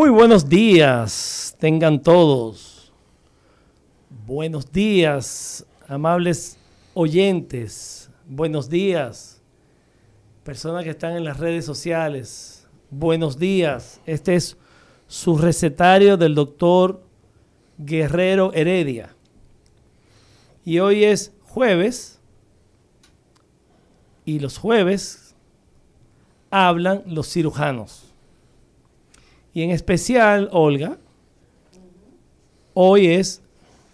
Muy buenos días, tengan todos. Buenos días, amables oyentes. Buenos días, personas que están en las redes sociales. Buenos días. Este es su recetario del doctor Guerrero Heredia. Y hoy es jueves. Y los jueves hablan los cirujanos. Y en especial, Olga, hoy es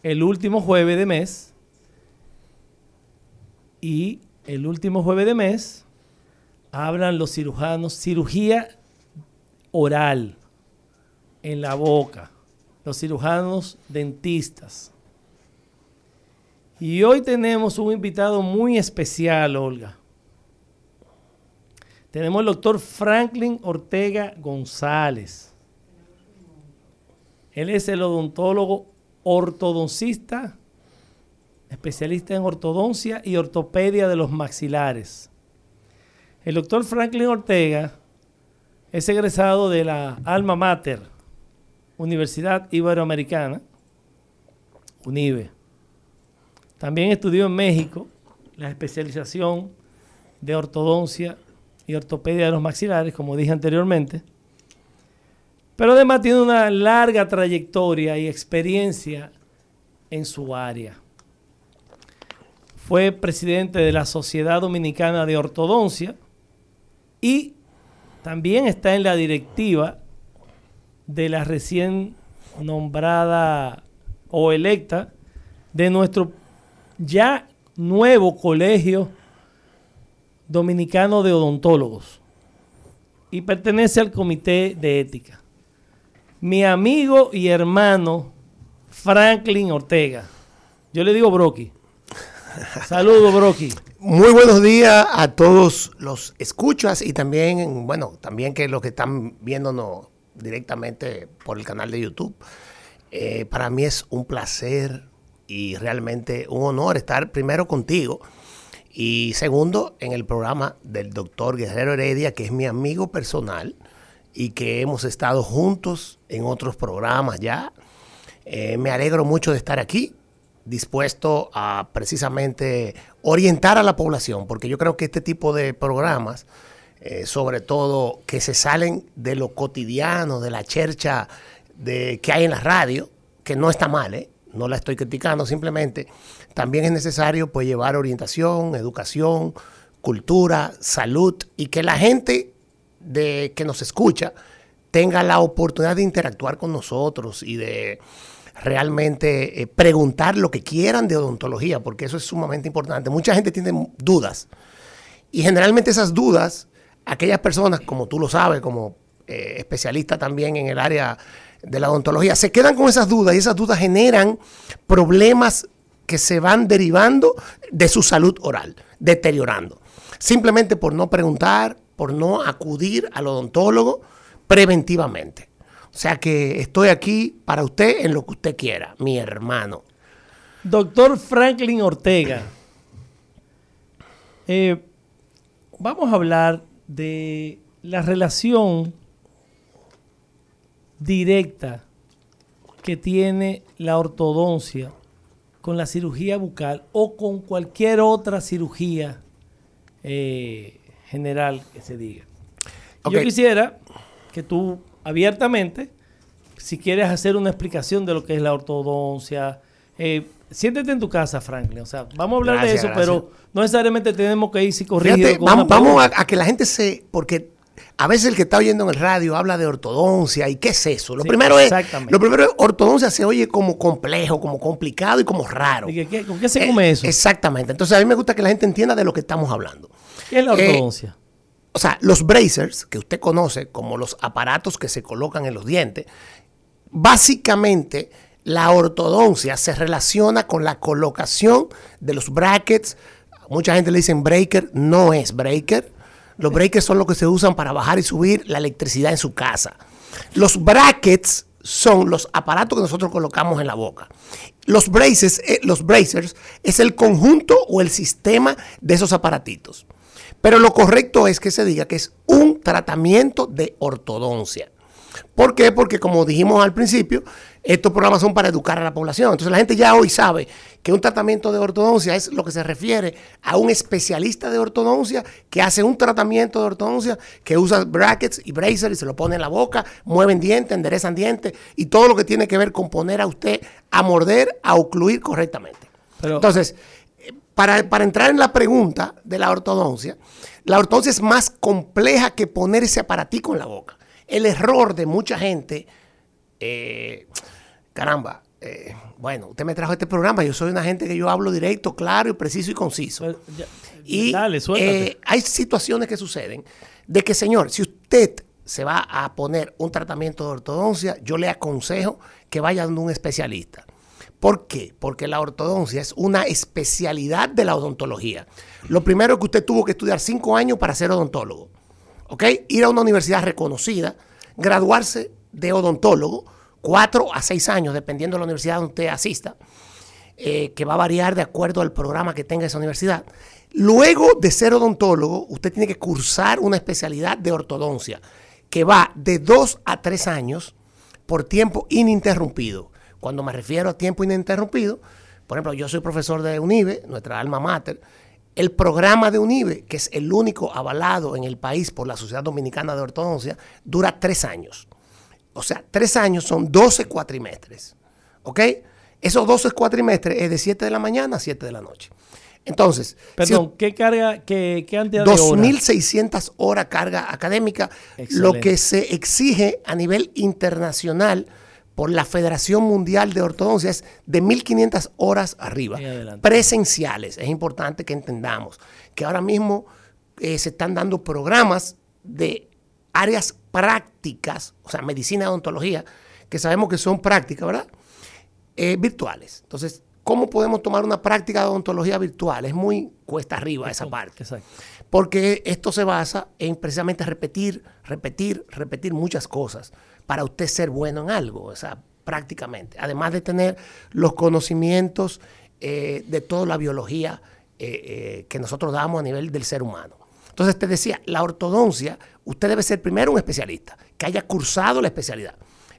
el último jueves de mes. Y el último jueves de mes hablan los cirujanos cirugía oral en la boca. Los cirujanos dentistas. Y hoy tenemos un invitado muy especial, Olga. Tenemos al doctor Franklin Ortega González. Él es el odontólogo ortodoncista, especialista en ortodoncia y ortopedia de los maxilares. El doctor Franklin Ortega es egresado de la Alma Mater, Universidad Iberoamericana, UNIBE. También estudió en México la especialización de ortodoncia y ortopedia de los maxilares, como dije anteriormente. Pero además tiene una larga trayectoria y experiencia en su área. Fue presidente de la Sociedad Dominicana de Ortodoncia y también está en la directiva de la recién nombrada o electa de nuestro ya nuevo colegio dominicano de odontólogos y pertenece al comité de ética. Mi amigo y hermano Franklin Ortega. Yo le digo Brocky. Saludos, Brocky. Muy buenos días a todos los escuchas y también, bueno, también que los que están viéndonos directamente por el canal de YouTube. Eh, para mí es un placer y realmente un honor estar primero contigo y segundo en el programa del doctor Guerrero Heredia, que es mi amigo personal y que hemos estado juntos en otros programas ya. Eh, me alegro mucho de estar aquí, dispuesto a precisamente orientar a la población, porque yo creo que este tipo de programas, eh, sobre todo que se salen de lo cotidiano, de la chercha de, que hay en la radio, que no está mal, ¿eh? no la estoy criticando, simplemente también es necesario pues llevar orientación, educación, cultura, salud y que la gente de que nos escucha tenga la oportunidad de interactuar con nosotros y de realmente eh, preguntar lo que quieran de odontología, porque eso es sumamente importante. Mucha gente tiene dudas y generalmente esas dudas, aquellas personas, como tú lo sabes, como eh, especialista también en el área de la odontología, se quedan con esas dudas y esas dudas generan problemas que se van derivando de su salud oral, deteriorando. Simplemente por no preguntar, por no acudir al odontólogo preventivamente. O sea que estoy aquí para usted en lo que usted quiera, mi hermano. Doctor Franklin Ortega, eh, vamos a hablar de la relación directa que tiene la ortodoncia con la cirugía bucal o con cualquier otra cirugía eh, general que se diga. Yo quisiera que tú abiertamente, si quieres hacer una explicación de lo que es la ortodoncia, eh, siéntete en tu casa, Franklin. O sea, vamos a hablar Gracias, de eso, gracias. pero no necesariamente tenemos que ir Fíjate, con vamos, a, a que la gente se. Porque a veces el que está oyendo en el radio habla de ortodoncia y qué es eso. Lo Sí, primero es. exactamente. Lo primero es ortodoncia se oye como complejo, como complicado y como raro. ¿Y qué- qué- ¿Con qué se Eh, come eso? Exactamente. Entonces a mí me gusta que la gente entienda de lo que estamos hablando. ¿Qué es la eh, ortodoncia? O sea, los bracers, que usted conoce como los aparatos que se colocan en los dientes, básicamente la ortodoncia se relaciona con la colocación de los brackets. Mucha gente le dicen breaker, no es breaker. Los breakers son los que se usan para bajar y subir la electricidad en su casa. Los brackets son los aparatos que nosotros colocamos en la boca. Los braces, eh, los bracers es el conjunto o el sistema de esos aparatitos. Pero lo correcto es que se diga que es un tratamiento de ortodoncia. ¿Por qué? Porque como dijimos al principio, estos programas son para educar a la población. Entonces la gente ya hoy sabe que un tratamiento de ortodoncia es lo que se refiere a un especialista de ortodoncia que hace un tratamiento de ortodoncia, que usa brackets y braces y se lo pone en la boca, mueven dientes, enderezan dientes y todo lo que tiene que ver con poner a usted a morder, a ocluir correctamente. Pero- Entonces, para, para entrar en la pregunta de la ortodoncia, la ortodoncia es más compleja que poner ese aparatico en la boca. El error de mucha gente, eh, caramba, eh, bueno, usted me trajo este programa, yo soy una gente que yo hablo directo, claro y preciso y conciso. Pues, ya- Y Dale, eh, hay situaciones que suceden de que, señor, si usted se va a poner un tratamiento de ortodoncia, yo le aconsejo que vaya a un especialista. ¿Por qué? Porque la ortodoncia es una especialidad de la odontología. Lo primero es que usted tuvo que estudiar cinco años para ser odontólogo. ¿Ok? Ir a una universidad reconocida, graduarse de odontólogo, cuatro a seis años, dependiendo de la universidad donde usted asista eh, que va a variar de acuerdo al programa que tenga esa universidad. Luego de ser odontólogo, usted tiene que cursar una especialidad de ortodoncia que va de dos a tres años por tiempo ininterrumpido. Cuando me refiero a tiempo ininterrumpido, por ejemplo, yo soy profesor de UNIBE, nuestra alma mater. El programa de UNIBE, que es el único avalado en el país por la Sociedad Dominicana de Ortodoncia, dura tres años. O sea, tres años son 12 cuatrimestres. ¿Ok? Esos 12 cuatrimestres es de 7 de la mañana a 7 de la noche. Entonces, si Perdón, ¿qué carga, qué, qué cantidad de horas? 2.600 horas carga académica, lo que se exige a nivel internacional por la Federación Mundial de Ortodoncia es de 1.500 horas arriba, presenciales. Es importante que entendamos que ahora mismo eh, se están dando programas de áreas prácticas, o sea, medicina y odontología, que sabemos que son prácticas, ¿verdad? eh, virtuales. Entonces, ¿cómo podemos tomar una práctica de odontología virtual? Es muy cuesta arriba esa parte. Exacto. Porque esto se basa en precisamente repetir, repetir, repetir muchas cosas para usted ser bueno en algo, o sea, prácticamente. Además de tener los conocimientos eh, de toda la biología eh, eh, que nosotros damos a nivel del ser humano. Entonces te decía, la ortodoncia, usted debe ser primero un especialista, que haya cursado la especialidad.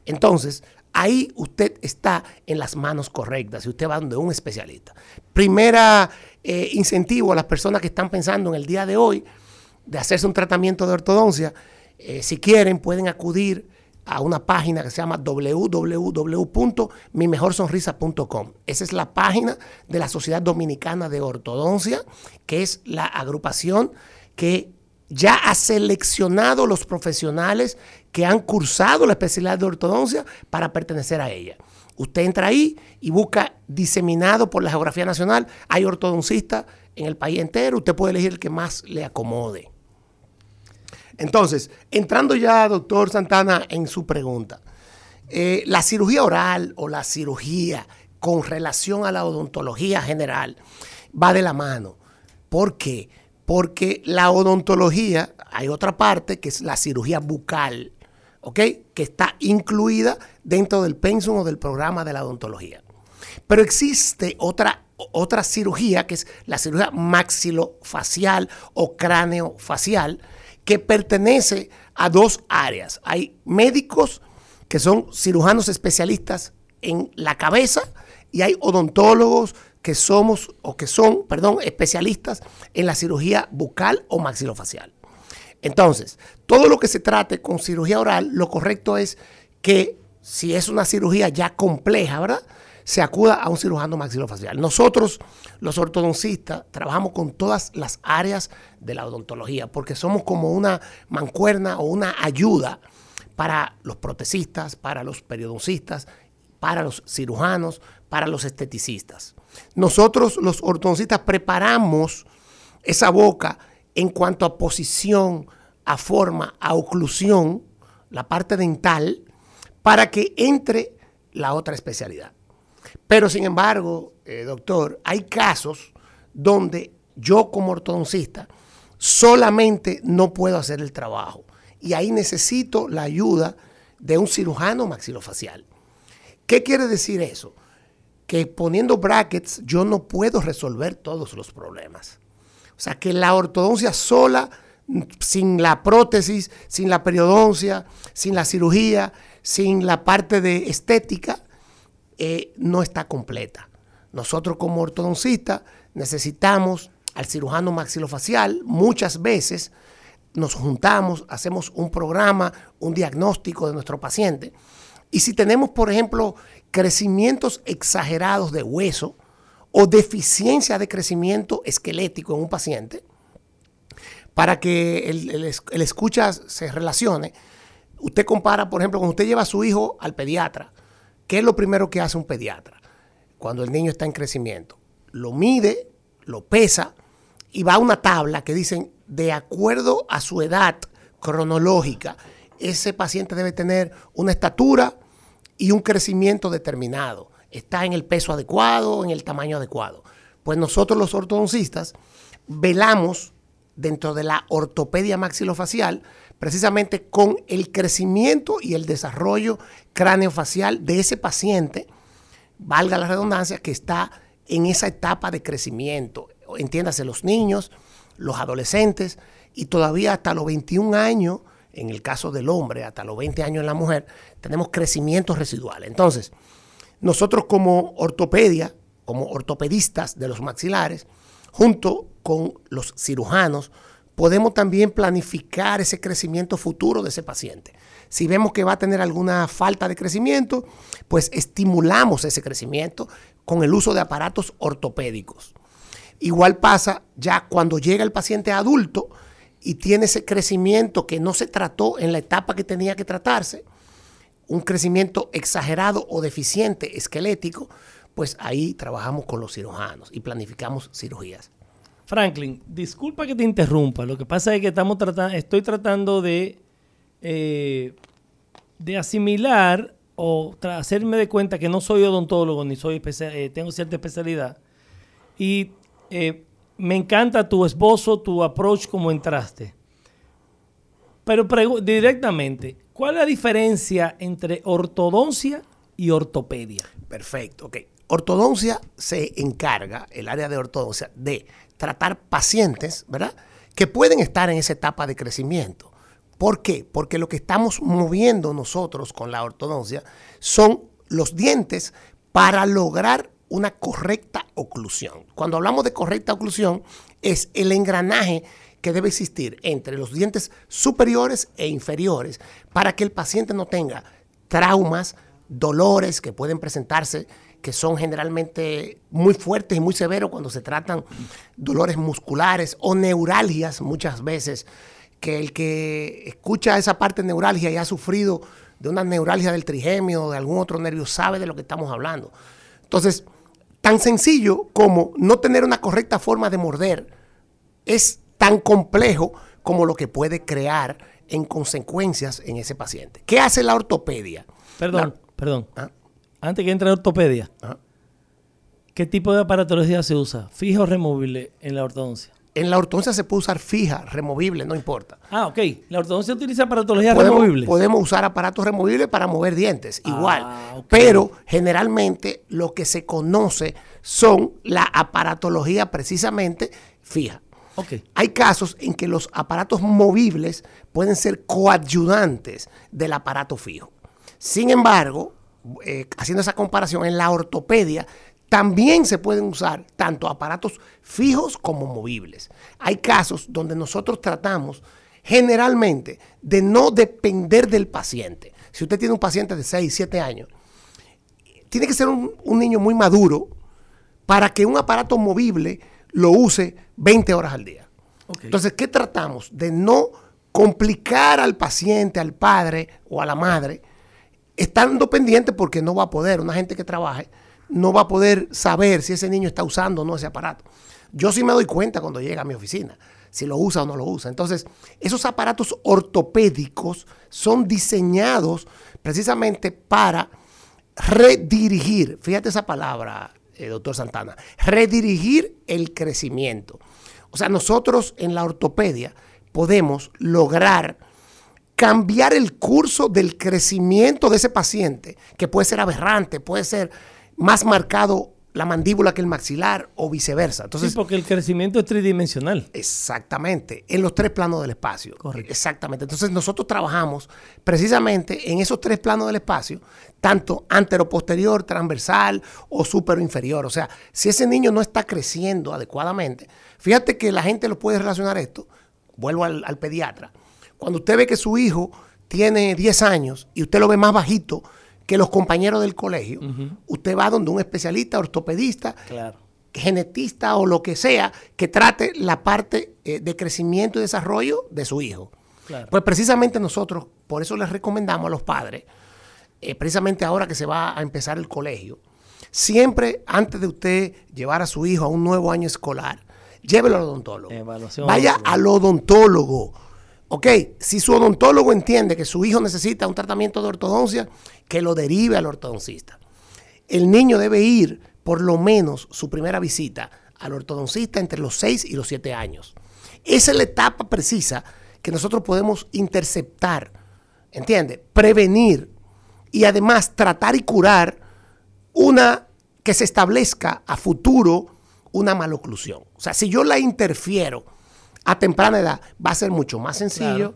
Entonces, ahí usted está en las manos correctas y usted va donde un especialista. Primera incentivo a las personas que están pensando en el día de hoy de hacerse un tratamiento de ortodoncia, si quieren pueden acudir a una página que se llama www.mimejorsonrisa.com. Esa es la página de la Sociedad Dominicana de Ortodoncia, que es la agrupación que ya ha seleccionado los profesionales que han cursado la especialidad de ortodoncia para pertenecer a ella. Usted entra ahí y busca diseminado por la geografía nacional. Hay ortodoncistas en el país entero. Usted puede elegir el que más le acomode. Entonces, entrando ya, doctor Santana, en su pregunta. eh, la cirugía oral o la cirugía con relación a la odontología general va de la mano. ¿Por qué? Porque la odontología, hay otra parte que es la cirugía bucal, ¿ok? Que está incluida dentro del pensum o del programa de la odontología. Pero existe otra, otra cirugía que es la cirugía maxilofacial o cráneofacial que pertenece a dos áreas. Hay médicos que son cirujanos especialistas en la cabeza y hay odontólogos que somos o que son, perdón, especialistas en la cirugía bucal o maxilofacial. Entonces, todo lo que se trate con cirugía oral, lo correcto es que si es una cirugía ya compleja, ¿verdad? Se acuda a un cirujano maxilofacial. Nosotros, los ortodoncistas, trabajamos con todas las áreas de la odontología porque somos como una mancuerna o una ayuda para los protecistas, para los periodoncistas, para los cirujanos, para los esteticistas. Nosotros, los ortodoncistas, preparamos esa boca en cuanto a posición, a forma, a oclusión, la parte dental, para que entre la otra especialidad. Pero sin embargo, eh, doctor, hay casos donde yo como ortodoncista solamente no puedo hacer el trabajo y ahí necesito la ayuda de un cirujano maxilofacial. ¿Qué quiere decir eso? Que poniendo brackets yo no puedo resolver todos los problemas. O sea, que la ortodoncia sola, sin la prótesis, sin la periodoncia, sin la cirugía, sin la parte de estética, eh, no está completa. Nosotros como ortodoncistas necesitamos al cirujano maxilofacial muchas veces nos juntamos, hacemos un programa, un diagnóstico de nuestro paciente. Y si tenemos, por ejemplo, crecimientos exagerados de hueso, o deficiencia de crecimiento esquelético en un paciente, para que el, escucha se relacione, usted compara, por ejemplo, cuando usted lleva a su hijo al pediatra, ¿qué es lo primero que hace un pediatra cuando el niño está en crecimiento? Lo mide, lo pesa y va a una tabla que dicen, de acuerdo a su edad cronológica, ese paciente debe tener una estatura y un crecimiento determinado está en el peso adecuado, en el tamaño adecuado. Pues nosotros los ortodoncistas velamos dentro de la ortopedia maxilofacial precisamente con el crecimiento y el desarrollo craneofacial de ese paciente, valga la redundancia, que está en esa etapa de crecimiento. Entiéndase, los niños, los adolescentes y todavía hasta los 21 años, en el caso del hombre, hasta los 20 años en la mujer, tenemos crecimiento residual. Entonces, nosotros como ortopedia, como ortopedistas de los maxilares, junto con los cirujanos, podemos también planificar ese crecimiento futuro de ese paciente. Si vemos que va a tener alguna falta de crecimiento, pues estimulamos ese crecimiento con el uso de aparatos ortopédicos. Igual pasa ya cuando llega el paciente adulto y tiene ese crecimiento que no se trató en la etapa que tenía que tratarse, un crecimiento exagerado o deficiente esquelético, pues ahí trabajamos con los cirujanos y planificamos cirugías. Franklin, disculpa que te interrumpa. Lo que pasa es que estamos tratando, estoy tratando de, eh, de asimilar o hacerme de cuenta que no soy odontólogo ni soy eh, tengo cierta especialidad. Y eh, me encanta tu esbozo, tu approach como entraste. Pero directamente, ¿Cuál es la diferencia entre ortodoncia y ortopedia? Perfecto, ok. Ortodoncia se encarga, el área de ortodoncia, de tratar pacientes, ¿verdad? Que pueden estar en esa etapa de crecimiento. ¿Por qué? Porque lo que estamos moviendo nosotros con la ortodoncia son los dientes para lograr una correcta oclusión. Cuando hablamos de correcta oclusión, es el engranaje que debe existir entre los dientes superiores e inferiores para que el paciente no tenga traumas, dolores que pueden presentarse, que son generalmente muy fuertes y muy severos cuando se tratan dolores musculares o neuralgias muchas veces, que el que escucha esa parte de neuralgia y ha sufrido de una neuralgia del trigemio o de algún otro nervio sabe de lo que estamos hablando. Entonces, tan sencillo como no tener una correcta forma de morder es tan complejo como lo que puede crear en consecuencias en ese paciente. ¿Qué hace la ortopedia? Perdón, perdón. ¿Ah? Antes que entre la ortopedia. ¿qué tipo de aparatología se usa? ¿Fija o removible en la ortodoncia? En la ortodoncia se puede usar fija, removible, no importa. Ah, ok. ¿La ortodoncia utiliza aparatología removible? Podemos usar aparatos removibles para mover dientes, ah, igual. Pero generalmente lo que se conoce son la aparatología precisamente fija. Hay casos en que los aparatos movibles pueden ser coadyudantes del aparato fijo. Sin embargo, eh, haciendo esa comparación, en la ortopedia también se pueden usar tanto aparatos fijos como movibles. Hay casos donde nosotros tratamos generalmente de no depender del paciente. Si usted tiene un paciente de 6, 7 años, tiene que ser un, un niño muy maduro para que un aparato movible lo use 20 horas al día. Entonces, ¿qué tratamos? De no complicar al paciente, al padre o a la madre, estando pendiente porque no va a poder, una gente que trabaje, no va a poder saber si ese niño está usando o no ese aparato. Yo sí me doy cuenta cuando llega a mi oficina, si lo usa o no lo usa. Entonces, esos aparatos ortopédicos son diseñados precisamente para redirigir, fíjate esa palabra, eh, doctor Santana, redirigir el crecimiento. O sea, nosotros en la ortopedia podemos lograr cambiar el curso del crecimiento de ese paciente, que puede ser aberrante, puede ser más marcado la mandíbula que el maxilar o viceversa. Entonces, sí, porque el crecimiento es tridimensional. Exactamente, en los tres planos del espacio. Correcto. Exactamente. Entonces nosotros trabajamos precisamente en esos tres planos del espacio, tanto antero-posterior, transversal o supero-inferior. O sea, si ese niño no está creciendo adecuadamente, fíjate que la gente lo puede relacionar esto, vuelvo al, al pediatra, cuando usted ve que su hijo tiene 10 años y usted lo ve más bajito que los compañeros del colegio, usted va donde un especialista, ortopedista, Claro. genetista o lo que sea que trate la parte eh, de crecimiento y desarrollo de su hijo. Claro. Pues precisamente nosotros, por eso les recomendamos a los padres, eh, precisamente ahora que se va a empezar el colegio, siempre antes de usted llevar a su hijo a un nuevo año escolar, llévelo al odontólogo. Evaluación Vaya al odontólogo. Ok, si su odontólogo entiende que su hijo necesita un tratamiento de ortodoncia, que lo derive al ortodoncista el niño debe ir por lo menos su primera visita al ortodoncista entre los 6 y los 7 años. Esa es la etapa precisa que nosotros podemos interceptar, ¿entiende? Prevenir y además tratar y curar una que se establezca a futuro una maloclusión. O sea, si yo la interfiero a temprana edad, va a ser mucho más sencillo.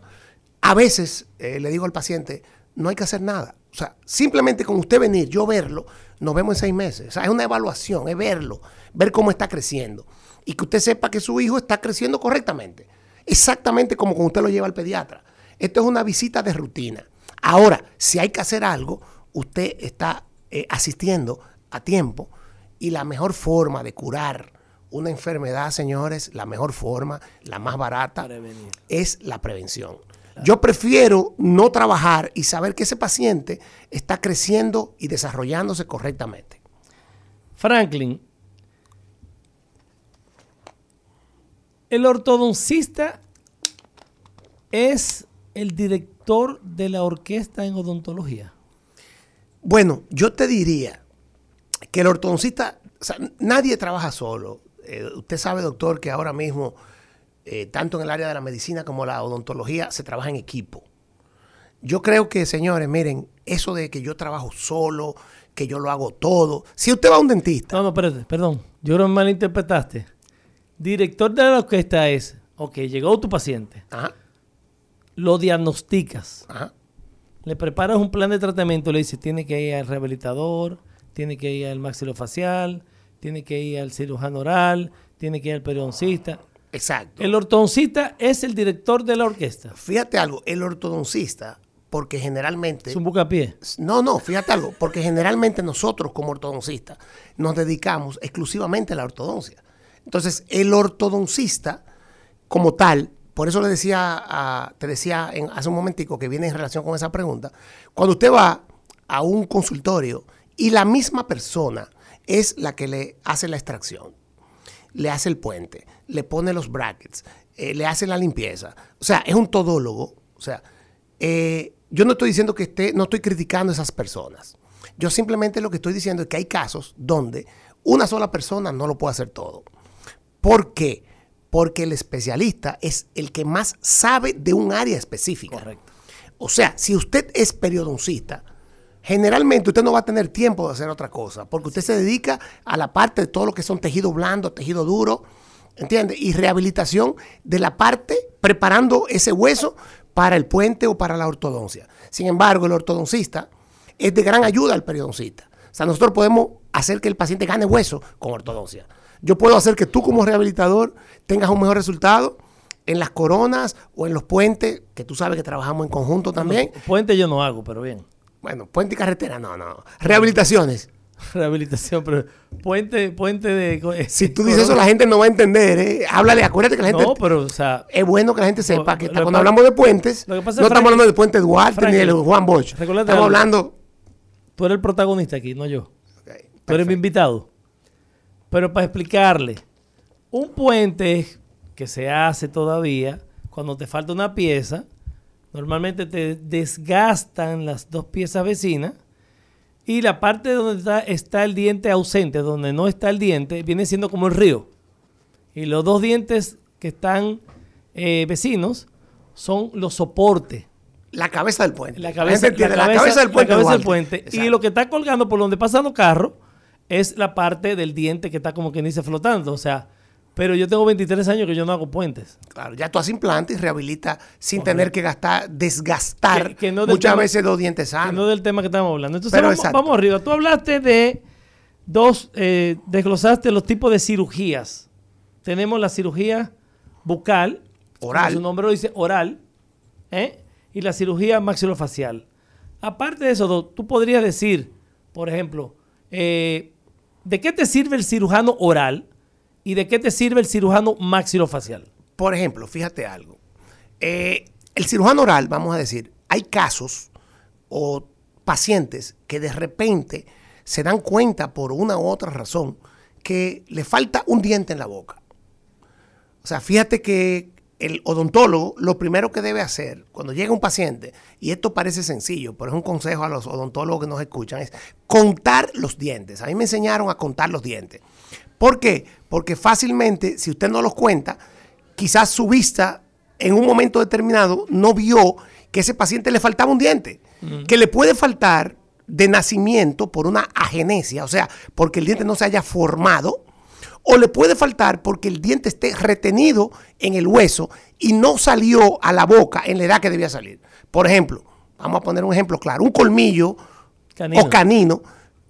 A veces eh, le digo al paciente, no hay que hacer nada. O sea, simplemente con usted venir, yo verlo, nos vemos en seis meses. O sea, es una evaluación, es verlo, ver cómo está creciendo. Y que usted sepa que su hijo está creciendo correctamente. Exactamente como cuando usted lo lleva al pediatra. Esto es una visita de rutina. Ahora, si hay que hacer algo, usted está eh, asistiendo a tiempo y la mejor forma de curar una enfermedad, señores, la mejor forma, la más barata, Prevenir. es la prevención. Yo prefiero no trabajar y saber que ese paciente está creciendo y desarrollándose correctamente. Franklin, el ortodoncista es el director de la orquesta en odontología. Bueno, yo te diría que el ortodoncista, o sea, nadie trabaja solo. Eh, usted sabe, doctor, que ahora mismo, eh, tanto en el área de la medicina como la odontología, se trabaja en equipo. Yo creo que, señores, miren, eso de que yo trabajo solo, que yo lo hago todo. Si usted va a un dentista, No, no, espérate, perdón. Yo que malinterpretaste. Director de la orquesta es, ok, llegó tu paciente, ajá, lo diagnosticas, ajá, le preparas un plan de tratamiento, le dices, tiene que ir al rehabilitador, tiene que ir al maxilofacial, tiene que ir al cirujano oral, tiene que ir al periodoncista. exacto. El ortodoncista es el director de la orquesta. Fíjate algo, el ortodoncista, porque generalmente... Es un bucapié. No, no, fíjate algo, porque generalmente nosotros como ortodoncistas nos dedicamos exclusivamente a la ortodoncia. Entonces, el ortodoncista como tal, por eso le decía, a- te decía en- hace un momentico que viene en relación con esa pregunta, cuando usted va a un consultorio y la misma persona es la que le hace la extracción, le hace el puente, le pone los brackets, eh, le hace la limpieza. O sea, es un todólogo. O sea, eh, yo no estoy diciendo que esté, no estoy criticando a esas personas. Yo simplemente lo que estoy diciendo es que hay casos donde una sola persona no lo puede hacer todo. ¿Por qué? Porque el especialista es el que más sabe de un área específica. Correcto. O sea, si usted es periodoncista, generalmente usted no va a tener tiempo de hacer otra cosa, porque usted se dedica a la parte de todo lo que son tejido blando, tejido duro, ¿entiende? Y rehabilitación de la parte preparando ese hueso para el puente o para la ortodoncia. Sin embargo, el ortodoncista es de gran ayuda al periodoncista. O sea, nosotros podemos hacer que el paciente gane hueso con ortodoncia. Yo puedo hacer que tú como rehabilitador tengas un mejor resultado en las coronas o en los puentes, que tú sabes que trabajamos en conjunto también. Puente yo no hago, pero bien. Bueno, puente y carretera, no, no. Rehabilitaciones. Rehabilitación, pero puente, puente de. eh, Si tú dices eso, la gente no va a entender, ¿eh? Háblale, acuérdate que la gente... No, pero, o sea, Es bueno que la gente sepa que que cuando pasa- hablamos de puentes, no lo que pasa, estamos hablando del puente Duarte ni Franklin, Juan Bosch. Estamos algo. hablando... tú eres el protagonista aquí, no yo. Ok, Tú eres mi invitado. Pero para explicarle, un puente que se hace todavía, cuando te falta una pieza, normalmente te desgastan las dos piezas vecinas y la parte donde está, está el diente ausente, donde no está el diente, viene siendo como el río. Y los dos dientes que están eh, vecinos son los soportes. La cabeza del puente. La cabeza, la cabeza- del puente. la cabeza del puente. Y lo que está colgando por donde pasan los carros es la parte del diente que está como que dice flotando. O sea, pero yo tengo 23 años que yo no hago puentes. Claro, ya tú haces implante y rehabilita sin tener que gastar, desgastar Que- que no muchas tema- veces dos dientes Que sanos. no del tema que estamos hablando. Entonces Pero vamos, vamos arriba. Tú hablaste de dos, eh, desglosaste los tipos de cirugías. Tenemos la cirugía bucal, Oral. su nombre lo dice, oral, ¿eh? y la cirugía maxilofacial. Aparte de eso, tú podrías decir, por ejemplo, eh, ¿de qué te sirve el cirujano oral y de qué te sirve el cirujano maxilofacial? Por ejemplo, fíjate algo. Eh, el cirujano oral, vamos a decir, hay casos o pacientes que de repente se dan cuenta por una u otra razón que le falta un diente en la boca. O sea, fíjate que el odontólogo lo primero que debe hacer cuando llega un paciente, y esto parece sencillo, pero es un consejo a los odontólogos que nos escuchan, es contar los dientes. A mí me enseñaron a contar los dientes. ¿Por qué? Porque fácilmente, si usted no los cuenta, quizás su vista en un momento determinado no vio que ese paciente le faltaba un diente, que le puede faltar de nacimiento por una agenesia, o sea, porque el diente no se haya formado, o le puede faltar porque el diente esté retenido en el hueso y no salió a la boca en la edad que debía salir. Por ejemplo, vamos a poner un ejemplo claro, un colmillo Canino. o canino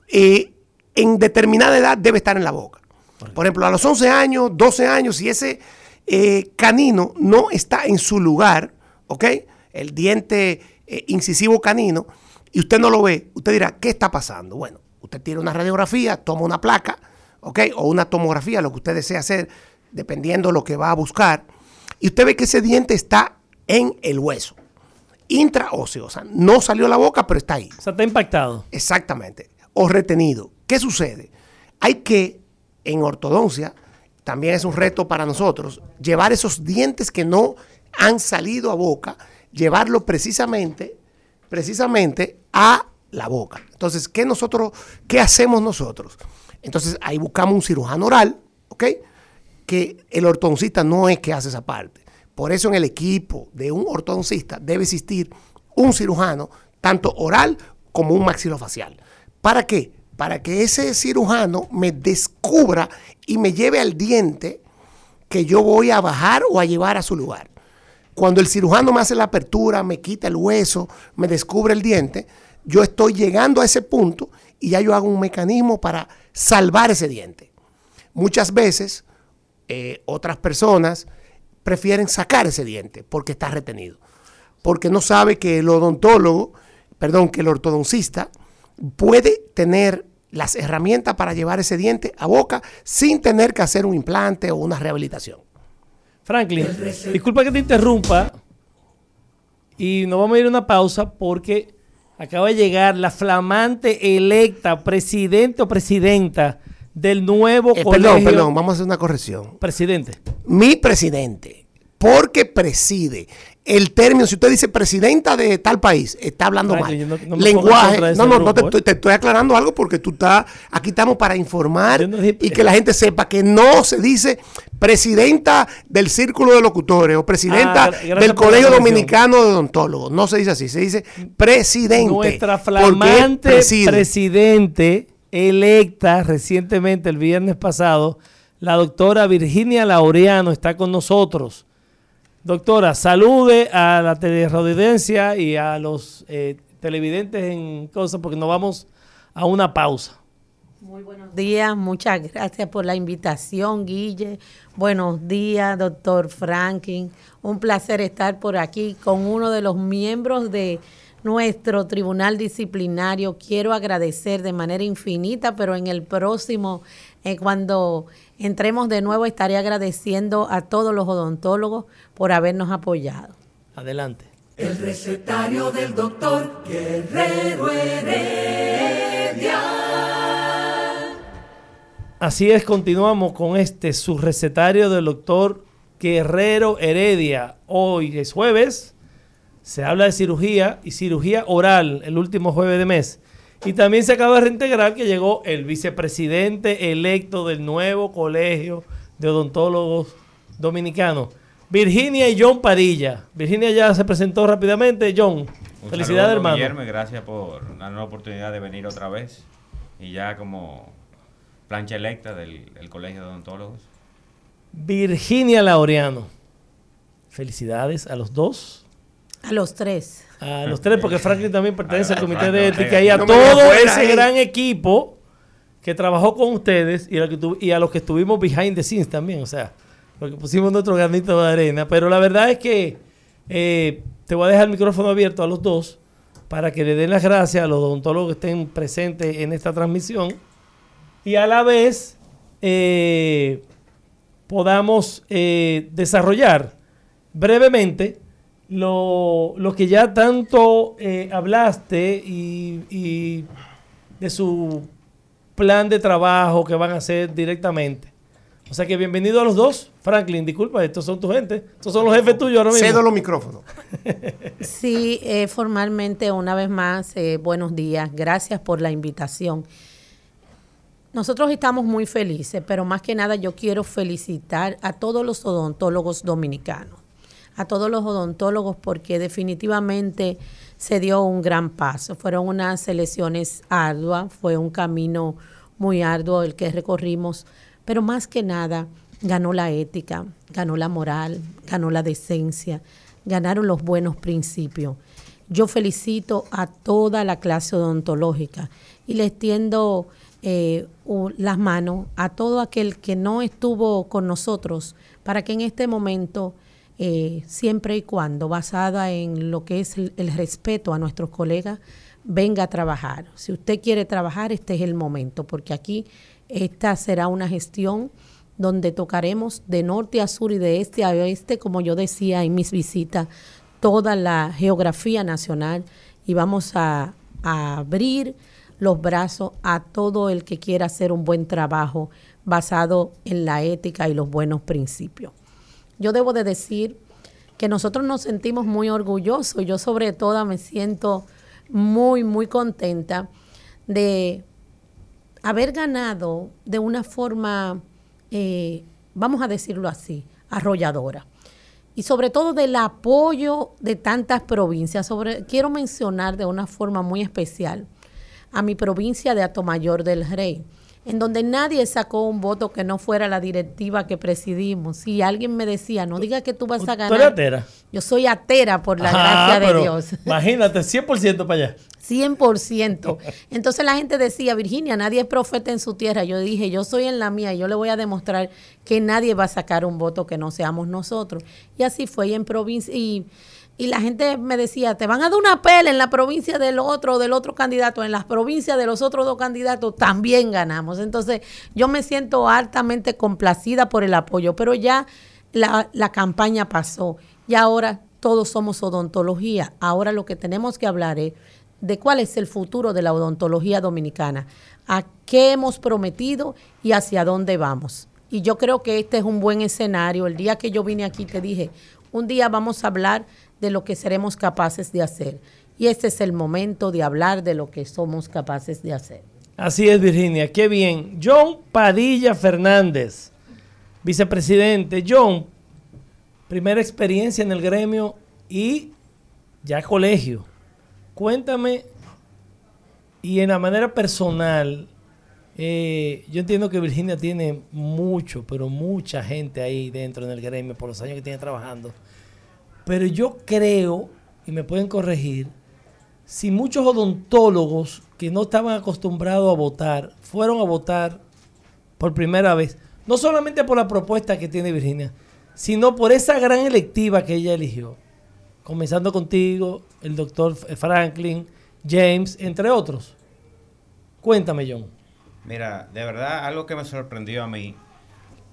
eh, en determinada edad debe estar en la boca. Por ejemplo, a los 11 años, 12 años, si ese eh, canino no está en su lugar, ¿ok? El diente eh, incisivo canino, y usted no lo ve, usted dirá, ¿qué está pasando? Bueno, usted tira una radiografía, toma una placa, ¿ok? O una tomografía, lo que usted desea hacer, dependiendo de lo que va a buscar, y usted ve que ese diente está en el hueso, intraóseo, o sea, no salió a la boca, pero está ahí. O sea, está impactado. Exactamente. O retenido. ¿Qué sucede? Hay que, en ortodoncia, también es un reto para nosotros, llevar esos dientes que no han salido a boca, llevarlo precisamente, precisamente a la boca. Entonces, ¿qué nosotros, qué hacemos nosotros? Entonces, ahí buscamos un cirujano oral, ¿ok? Que el ortodoncista no es que hace esa parte. Por eso en el equipo de un ortodoncista debe existir un cirujano, tanto oral como un maxilofacial. ¿Para qué? Para que ese cirujano me descubra y me lleve al diente que yo voy a bajar o a llevar a su lugar. Cuando el cirujano me hace la apertura, me quita el hueso, me descubre el diente, yo estoy llegando a ese punto y ya yo hago un mecanismo para salvar ese diente. Muchas veces eh, otras personas prefieren sacar ese diente porque está retenido, porque no sabe que el odontólogo, perdón, que el ortodoncista puede tener las herramientas para llevar ese diente a boca sin tener que hacer un implante o una rehabilitación. Franklin, disculpa que te interrumpa y nos vamos a ir a una pausa porque acaba de llegar la flamante electa presidente o presidenta del nuevo Eh, colegio. perdón, perdón, vamos a hacer una corrección. Presidente. mi presidente, porque preside. El término, si usted dice presidenta de tal país, está hablando mal. no- no Lenguaje. No, no, no te, grupo, ¿eh? estoy- te estoy aclarando algo porque tú estás, aquí estamos para informar Yo no dije- y que la gente sepa que no se dice presidenta del círculo de locutores o presidenta Ah, del Colegio. Dominicano de Odontólogos. No se dice así, se dice presidente. Nuestra flamante preside. presidente electa recientemente el viernes pasado, la doctora Virginia Laureano está con nosotros. Doctora, salude a la teleaudiencia y a los eh, televidentes en cosas porque nos vamos a una pausa. Muy buenos días, muchas gracias por la invitación, Guille. Buenos días, doctor Franklin. Un placer estar por aquí con uno de los miembros de nuestro tribunal disciplinario. Quiero agradecer de manera infinita, pero en el próximo, eh, cuando entremos de nuevo, estaré agradeciendo a todos los odontólogos por habernos apoyado. Adelante. El recetario del doctor Guerrero Heredia. Así es, continuamos con este su recetario del doctor Guerrero Heredia. Hoy es jueves, se habla de cirugía y cirugía oral el último jueves de mes. Y también se acaba de reintegrar que llegó el vicepresidente electo del nuevo Colegio de Odontólogos Dominicanos, Virginia y John Padilla. Virginia ya se presentó rápidamente. John, Un felicidades, hermano. Guillermo, gracias por darnos la oportunidad de venir otra vez. Y ya como plancha electa del, del Colegio de Odontólogos. Virginia Laureano. Felicidades a los dos. A los tres. A los tres, porque Franklin también pertenece al a comité de ética y a No todo ese ahí. gran equipo que trabajó con ustedes y a, lo que tu- y a los que estuvimos behind the scenes también, o sea, lo que pusimos nuestro granito de arena. Pero la verdad es que eh, te voy a dejar el micrófono abierto a los dos para que le den las gracias a los odontólogos que estén presentes en esta transmisión y a la vez eh, podamos eh, desarrollar brevemente lo, lo que ya tanto eh, hablaste y, y de su plan de trabajo que van a hacer directamente. O sea que bienvenido a los dos. Franklin, disculpa, estos son tu gente. Estos son los jefes tuyos ahora mismo. Cedo los micrófonos. Sí, eh, formalmente, una vez más, eh, buenos días. Gracias por la invitación. Nosotros estamos muy felices, pero más que nada yo quiero felicitar a todos los odontólogos dominicanos, a todos los odontólogos porque definitivamente se dio un gran paso. Fueron unas elecciones arduas, fue un camino muy arduo el que recorrimos, pero más que nada ganó la ética, ganó la moral, ganó la decencia, ganaron los buenos principios. Yo felicito a toda la clase odontológica y le extiendo eh, las manos a todo aquel que no estuvo con nosotros para que en este momento, eh, siempre y cuando basada en lo que es el, respeto a nuestros colegas, venga a trabajar. Si usted quiere trabajar, este es el momento, porque aquí esta será una gestión donde tocaremos de norte a sur y de este a oeste, como yo decía en mis visitas, toda la geografía nacional y vamos a abrir los brazos a todo el que quiera hacer un buen trabajo basado en la ética y los buenos principios. Yo debo de decir que nosotros nos sentimos muy orgullosos. Yo sobre todo me siento muy, muy contenta de haber ganado de una forma, eh, vamos a decirlo así, arrolladora. Y sobre todo del apoyo de tantas provincias. Sobre, quiero mencionar de una forma muy especial a mi provincia de Atomayor del Rey, en donde nadie sacó un voto que no fuera la directiva que presidimos. Si alguien me decía, no diga que tú vas a ¿Tú eres ganar. atera? Yo soy atera por la Ah, gracia de Dios. Imagínate, 100% para allá. 100%. Entonces la gente decía, Virginia, nadie es profeta en su tierra. Yo dije, yo soy en la mía y yo le voy a demostrar que nadie va a sacar un voto que no seamos nosotros. Y así fue y en provincia. Y, y la gente me decía, te van a dar una pela en la provincia del otro, del otro candidato, en las provincias de los otros dos candidatos, también ganamos. Entonces yo me siento altamente complacida por el apoyo, pero ya la, la campaña pasó y ahora todos somos odontología. Ahora lo que tenemos que hablar es de cuál es el futuro de la odontología dominicana, a qué hemos prometido y hacia dónde vamos. Y yo creo que este es un buen escenario. El día que yo vine aquí te dije, un día vamos a hablar de lo que seremos capaces de hacer. Y este es el momento de hablar de lo que somos capaces de hacer. Así es, Virginia. Qué bien. John Padilla Fernández, vicepresidente. John, primera experiencia en el gremio y ya colegio. Cuéntame, y en la manera personal, eh, yo entiendo que Virginia tiene mucho, pero mucha gente ahí dentro en el gremio por los años que tiene trabajando. Pero yo creo, y me pueden corregir, si muchos odontólogos que no estaban acostumbrados a votar fueron a votar por primera vez, no solamente por la propuesta que tiene Virginia, sino por esa gran electiva que ella eligió, comenzando contigo, el doctor Franklin, James, entre otros. Cuéntame, John. Mira, de verdad, algo que me sorprendió a mí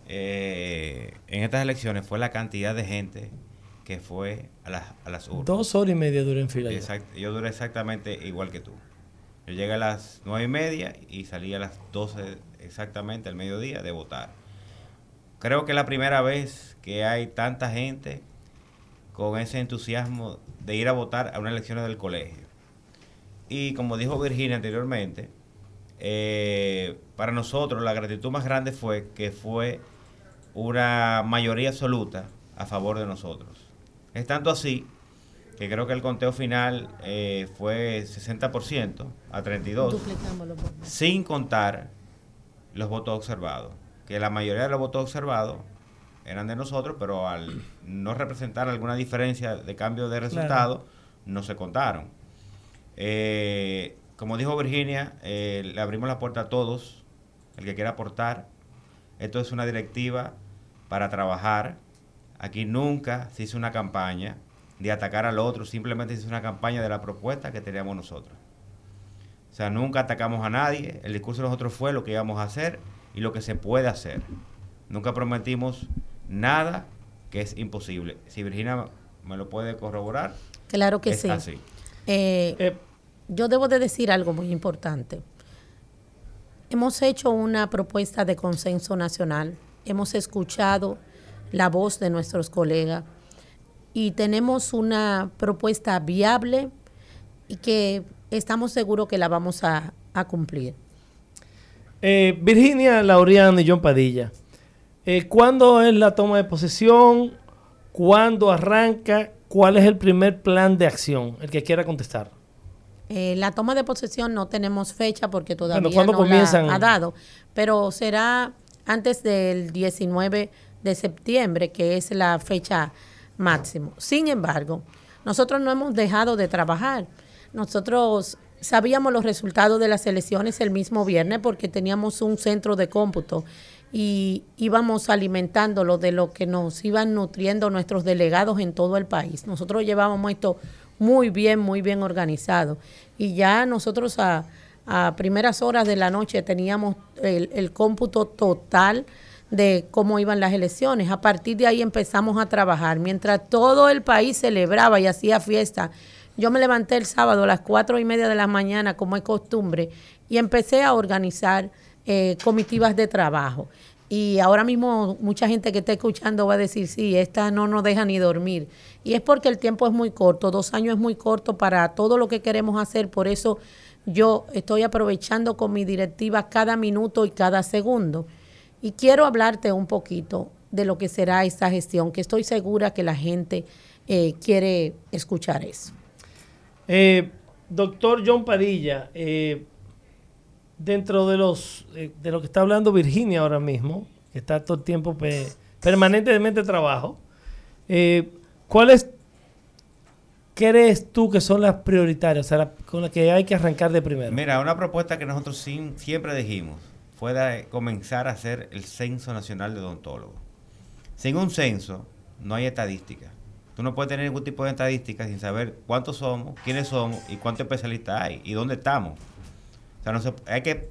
eh, en estas elecciones fue la cantidad de gente que fue a las, a las urnas. Dos horas y media duré en fila. yo duré exactamente igual que tú. Yo llegué a las nueve y media y salí a las doce exactamente al mediodía de votar. Creo que es la primera vez que hay tanta gente con ese entusiasmo de ir a votar a unas elecciones del colegio. Y como dijo Virginia anteriormente, eh, para nosotros la gratitud más grande fue que fue una mayoría absoluta a favor de nosotros. Es tanto así que creo que el conteo final eh, fue 60% a 32, sin contar los votos observados, que la mayoría de los votos observados eran de nosotros, pero al no representar alguna diferencia de cambio de resultado, no se contaron. Eh, como dijo Virginia, eh, le abrimos la puerta a todos, el que quiera aportar. Esto es una directiva para trabajar. Aquí nunca se hizo una campaña de atacar al otro, simplemente se hizo una campaña de la propuesta que teníamos nosotros. O sea, nunca atacamos a nadie, el discurso de nosotros fue lo que íbamos a hacer y lo que se puede hacer. Nunca prometimos nada que es imposible. Si Virginia me lo puede corroborar. Claro que sí. Eh, eh, yo debo de decir algo muy importante. Hemos hecho una propuesta de consenso nacional, hemos escuchado la voz de nuestros colegas y tenemos una propuesta viable y que estamos seguros que la vamos a, cumplir. Eh, Virginia Laureano y John Padilla, eh, ¿cuándo es la toma de posesión? ¿Cuándo arranca? ¿Cuál es el primer plan de acción? El que quiera contestar. Eh, la toma de posesión no tenemos fecha porque todavía no la ha dado, pero será antes del 19 de septiembre, que es la fecha máximo. Sin embargo, nosotros no hemos dejado de trabajar. Nosotros sabíamos los resultados de las elecciones el mismo viernes porque teníamos un centro de cómputo y íbamos alimentándolo de lo que nos iban nutriendo nuestros delegados en todo el país. Nosotros llevábamos esto muy bien, muy bien organizado. Y ya nosotros a, primeras horas de la noche teníamos el cómputo total de cómo iban las elecciones. A partir de ahí empezamos a trabajar. Mientras todo el país celebraba y hacía fiesta, yo me levanté el sábado a las cuatro y media de la mañana, como es costumbre, y empecé a organizar eh, comitivas de trabajo. Y ahora mismo mucha gente que está escuchando va a decir, sí, esta no nos deja ni dormir. Y es porque el tiempo es muy corto, dos años es muy corto para todo lo que queremos hacer. Por eso yo estoy aprovechando con mi directiva cada minuto y cada segundo. Y quiero hablarte un poquito de lo que será esta gestión, que estoy segura que la gente eh, quiere escuchar eso. Eh, doctor John Padilla, eh, dentro de los de lo que está hablando Virginia ahora mismo, que está todo el tiempo permanentemente trabajo, ¿cuáles crees tú que son las prioritarias, o sea, con las que hay que arrancar de primero? Mira, una propuesta que nosotros siempre dijimos pueda comenzar a hacer el Censo Nacional de Odontólogos. Sin un censo, no hay estadística. Tú no puedes tener ningún tipo de estadística sin saber cuántos somos, quiénes somos y cuántos especialistas hay y dónde estamos. O sea, hay que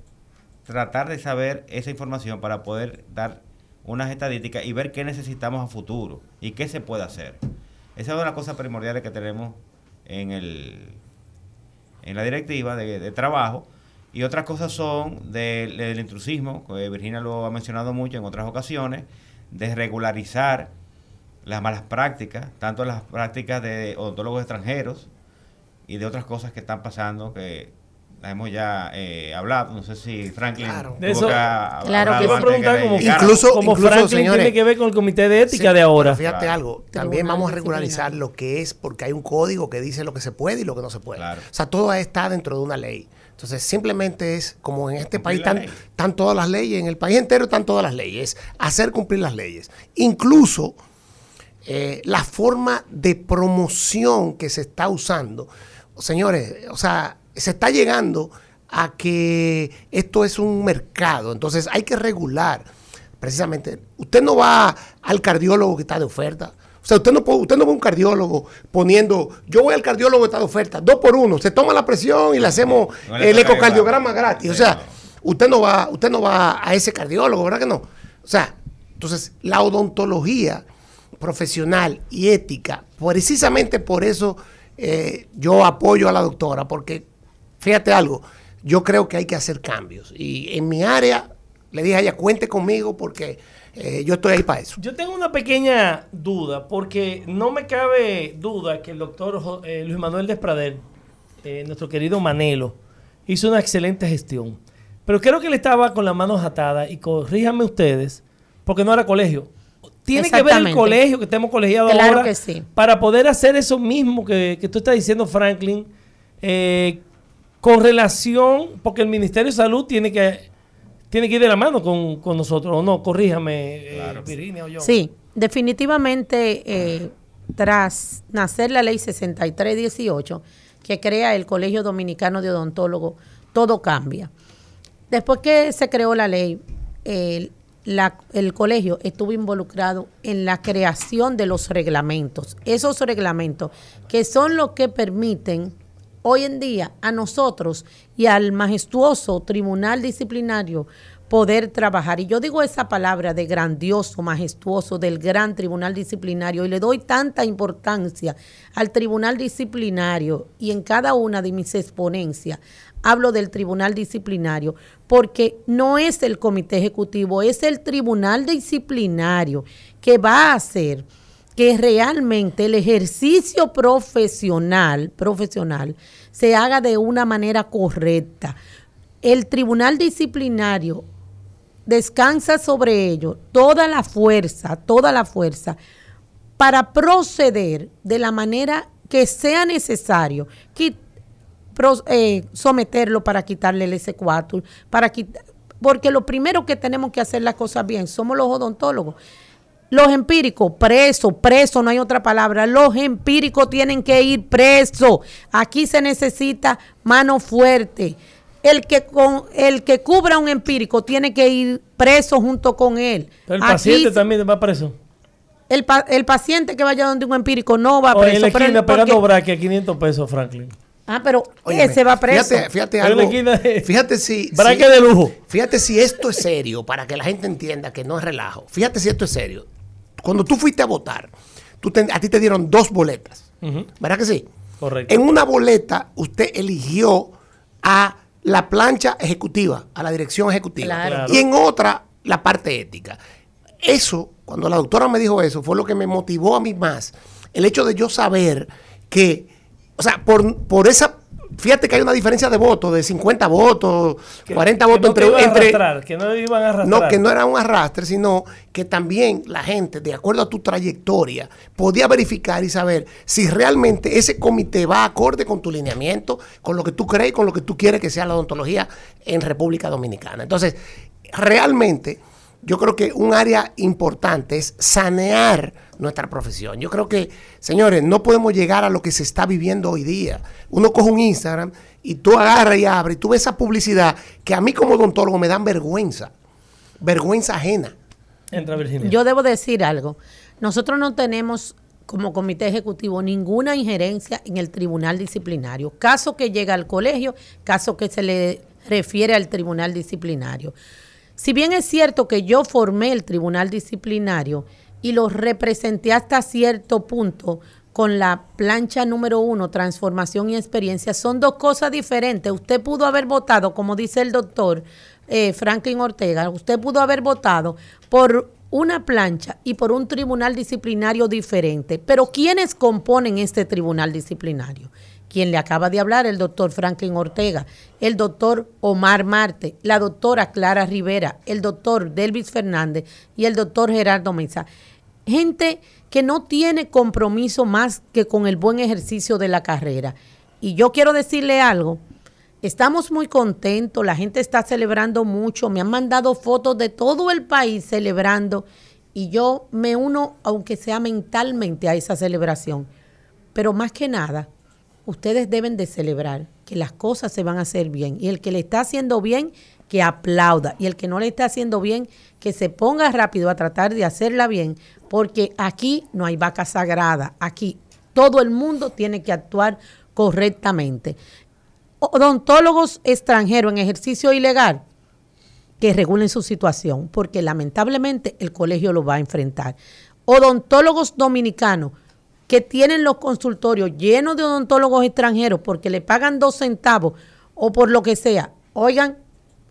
tratar de saber esa información para poder dar unas estadísticas y ver qué necesitamos a futuro y qué se puede hacer. Esa es una cosas primordiales que tenemos en, el, en la directiva de trabajo y otras cosas son del intrusismo, que Virginia lo ha mencionado mucho en otras ocasiones, de regularizar las malas prácticas, tanto las prácticas de odontólogos extranjeros y de otras cosas que están pasando que las hemos ya eh, hablado. No sé si Franklin. Claro, de eso, claro que preguntar como, incluso, como Franklin tiene que ver con el comité de ética de ahora. Fíjate algo, también vamos a regularizar lo que es, porque hay un código que dice lo que se puede y lo que no se puede. O sea, todo está dentro de una ley. Entonces, simplemente es como en este país están, todas las leyes, en el país entero están todas las leyes, hacer cumplir las leyes. Incluso eh, la forma de promoción que se está usando. señores, o sea, se está llegando a que esto es un mercado, entonces hay que regular. Precisamente, usted no va al cardiólogo que está de oferta. O sea, usted no, usted no a un cardiólogo poniendo, yo voy al cardiólogo está de oferta, dos por uno, se toma la presión y le hacemos No el ecocardiograma gratis. O sea, usted no va, usted no va a ese cardiólogo, ¿verdad que no? O sea, entonces la odontología profesional y ética, precisamente por eso eh, yo apoyo a la doctora, porque fíjate algo, yo creo que hay que hacer cambios. Y en mi área, le dije a ella, cuente conmigo porque eh, yo estoy ahí para eso. Yo tengo una pequeña duda, porque no me cabe duda que el doctor eh, Luis Manuel Desprader, eh, nuestro querido Manelo, hizo una excelente gestión. Pero creo que él estaba con las manos atadas, y corríjanme ustedes, porque no era colegio. Tiene que ver el colegio, que estemos colegiados Claro ahora, que sí. para poder hacer eso mismo que, que tú estás diciendo, Franklin, eh, con relación, porque el Ministerio de Salud tiene que, tiene que ir de la mano con, con nosotros, o no, corríjame, eh, Claro. Virginia o yo. Sí, definitivamente eh, tras nacer la ley 6318 que crea el Colegio Dominicano de Odontólogos, todo cambia. Después que se creó la ley, el, la- el colegio estuvo involucrado en la creación de los reglamentos. Esos reglamentos que son los que permiten hoy en día a nosotros y al majestuoso tribunal disciplinario poder trabajar. Y yo digo esa palabra de grandioso, majestuoso, del gran tribunal disciplinario, y le doy tanta importancia al tribunal disciplinario y en cada una de mis exponencias hablo del tribunal disciplinario, porque no es el comité ejecutivo, es el tribunal disciplinario que va a hacer que realmente el ejercicio profesional, profesional se haga de una manera correcta. El tribunal disciplinario descansa sobre ello toda la fuerza, toda la fuerza para proceder de la manera que sea necesario, pro- eh, someterlo para quitarle el S4, para quit- porque lo primero que tenemos que hacer las cosas bien somos los odontólogos. Los empíricos, preso, preso, no hay otra palabra. Los empíricos tienen que ir preso. Aquí se necesita mano fuerte. El que, con, el que cubra un empírico tiene que ir preso junto con él. Pero el Aquí paciente también va preso. el, pa- el paciente que vaya donde un empírico no va O preso. en la pero esquina pegando braque a 500 pesos, Franklin. ah, pero Óyeme, ese va preso. Fíjate, fíjate Pero en la algo. Fíjate si. Braque si- de lujo. Fíjate si esto es serio, para que la gente entienda que no es relajo. Fíjate si esto es serio. Cuando tú fuiste a votar, tú te- a ti te dieron dos boletas. Ujú. ¿Verdad que sí? Correcto. En una boleta, usted eligió a la plancha ejecutiva, a la dirección ejecutiva. Claro. Claro. Y en otra, la parte ética. Eso, cuando la doctora me dijo eso, fue lo que me motivó a mí más. El hecho de yo saber que, o sea, por, por esa, fíjate que hay una diferencia de votos, de 50 votos, Que- 40 que votos no entre... entre arrastrar, que no iban a arrastrar. no, que no era un arrastre, sino que también la gente, de acuerdo a tu trayectoria, podía verificar y saber si realmente ese comité va acorde con tu lineamiento, con lo que tú crees, con lo que tú quieres que sea la odontología en República Dominicana. Entonces, realmente, yo creo que un área importante es sanear nuestra profesión. Yo creo que, señores, no podemos llegar a lo que se está viviendo hoy día. Uno coge un Instagram y tú agarras y abres y tú ves esa publicidad que a mí como odontólogo me dan vergüenza vergüenza ajena. Entra Virginia. Yo debo decir algo. Nosotros no tenemos como comité ejecutivo ninguna injerencia en el tribunal disciplinario. Caso que llega al colegio, caso que se le refiere al tribunal disciplinario. Si bien es cierto que yo formé el tribunal disciplinario y lo representé hasta cierto punto con la plancha número uno, transformación y experiencia, son dos cosas diferentes. Usted pudo haber votado, como dice el doctor eh, Franklin Ortega, usted pudo haber votado por una plancha y por un tribunal disciplinario diferente. Pero ¿quiénes componen este tribunal disciplinario? Quien le acaba de hablar, el doctor Franklin Ortega, el doctor Omar Marte, la doctora Clara Rivera, el doctor Delvis Fernández y el doctor Gerardo Mesa. Gente que no tiene compromiso más que con el buen ejercicio de la carrera. Y yo quiero decirle algo, Estamos muy contentos, la gente está celebrando mucho, me han mandado fotos de todo el país celebrando y yo me uno, aunque sea mentalmente, a esa celebración. Pero más que nada, ustedes deben de celebrar que las cosas se van a hacer bien. Y el que le está haciendo bien, que aplauda. Y el que no le está haciendo bien, que se ponga rápido a tratar de hacerla bien. Porque aquí no hay vaca sagrada. Aquí todo el mundo tiene que actuar correctamente. Odontólogos extranjeros en ejercicio ilegal, que regulen su situación, porque lamentablemente el colegio lo va a enfrentar. Odontólogos dominicanos que tienen los consultorios llenos de odontólogos extranjeros porque le pagan dos centavos o por lo que sea, oigan,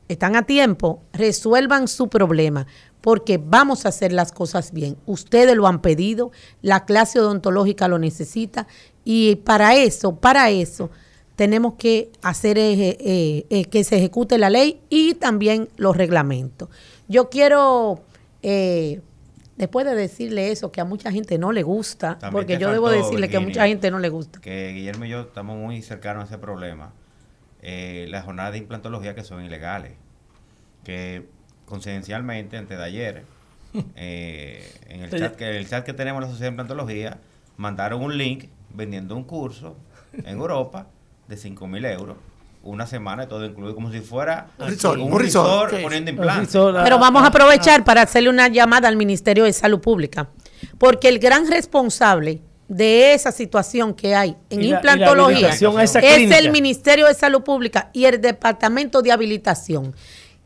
están a tiempo, resuelvan su problema, porque vamos a hacer las cosas bien. Ustedes lo han pedido, la clase odontológica lo necesita y para eso, para eso, tenemos que hacer eh, eh, eh, que se ejecute la ley y también los reglamentos. Yo quiero después de decirle eso, que a mucha gente no le gusta, porque yo debo decirle que a mucha gente no le gusta. Que Guillermo y yo estamos muy cercanos a ese problema. Eh, las jornadas de implantología que son ilegales, que coincidencialmente, antes de ayer, eh, en el chat, que, el chat que tenemos la Sociedad de Implantología, mandaron un link vendiendo un curso en Europa de 5 mil euros una semana y todo incluido, como si fuera un, resort, poniendo implantes. Pero vamos a aprovechar para hacerle una llamada al Ministerio de Salud Pública, porque el gran responsable de esa situación que hay en implantología es el Ministerio de Salud Pública y el Departamento de Habilitación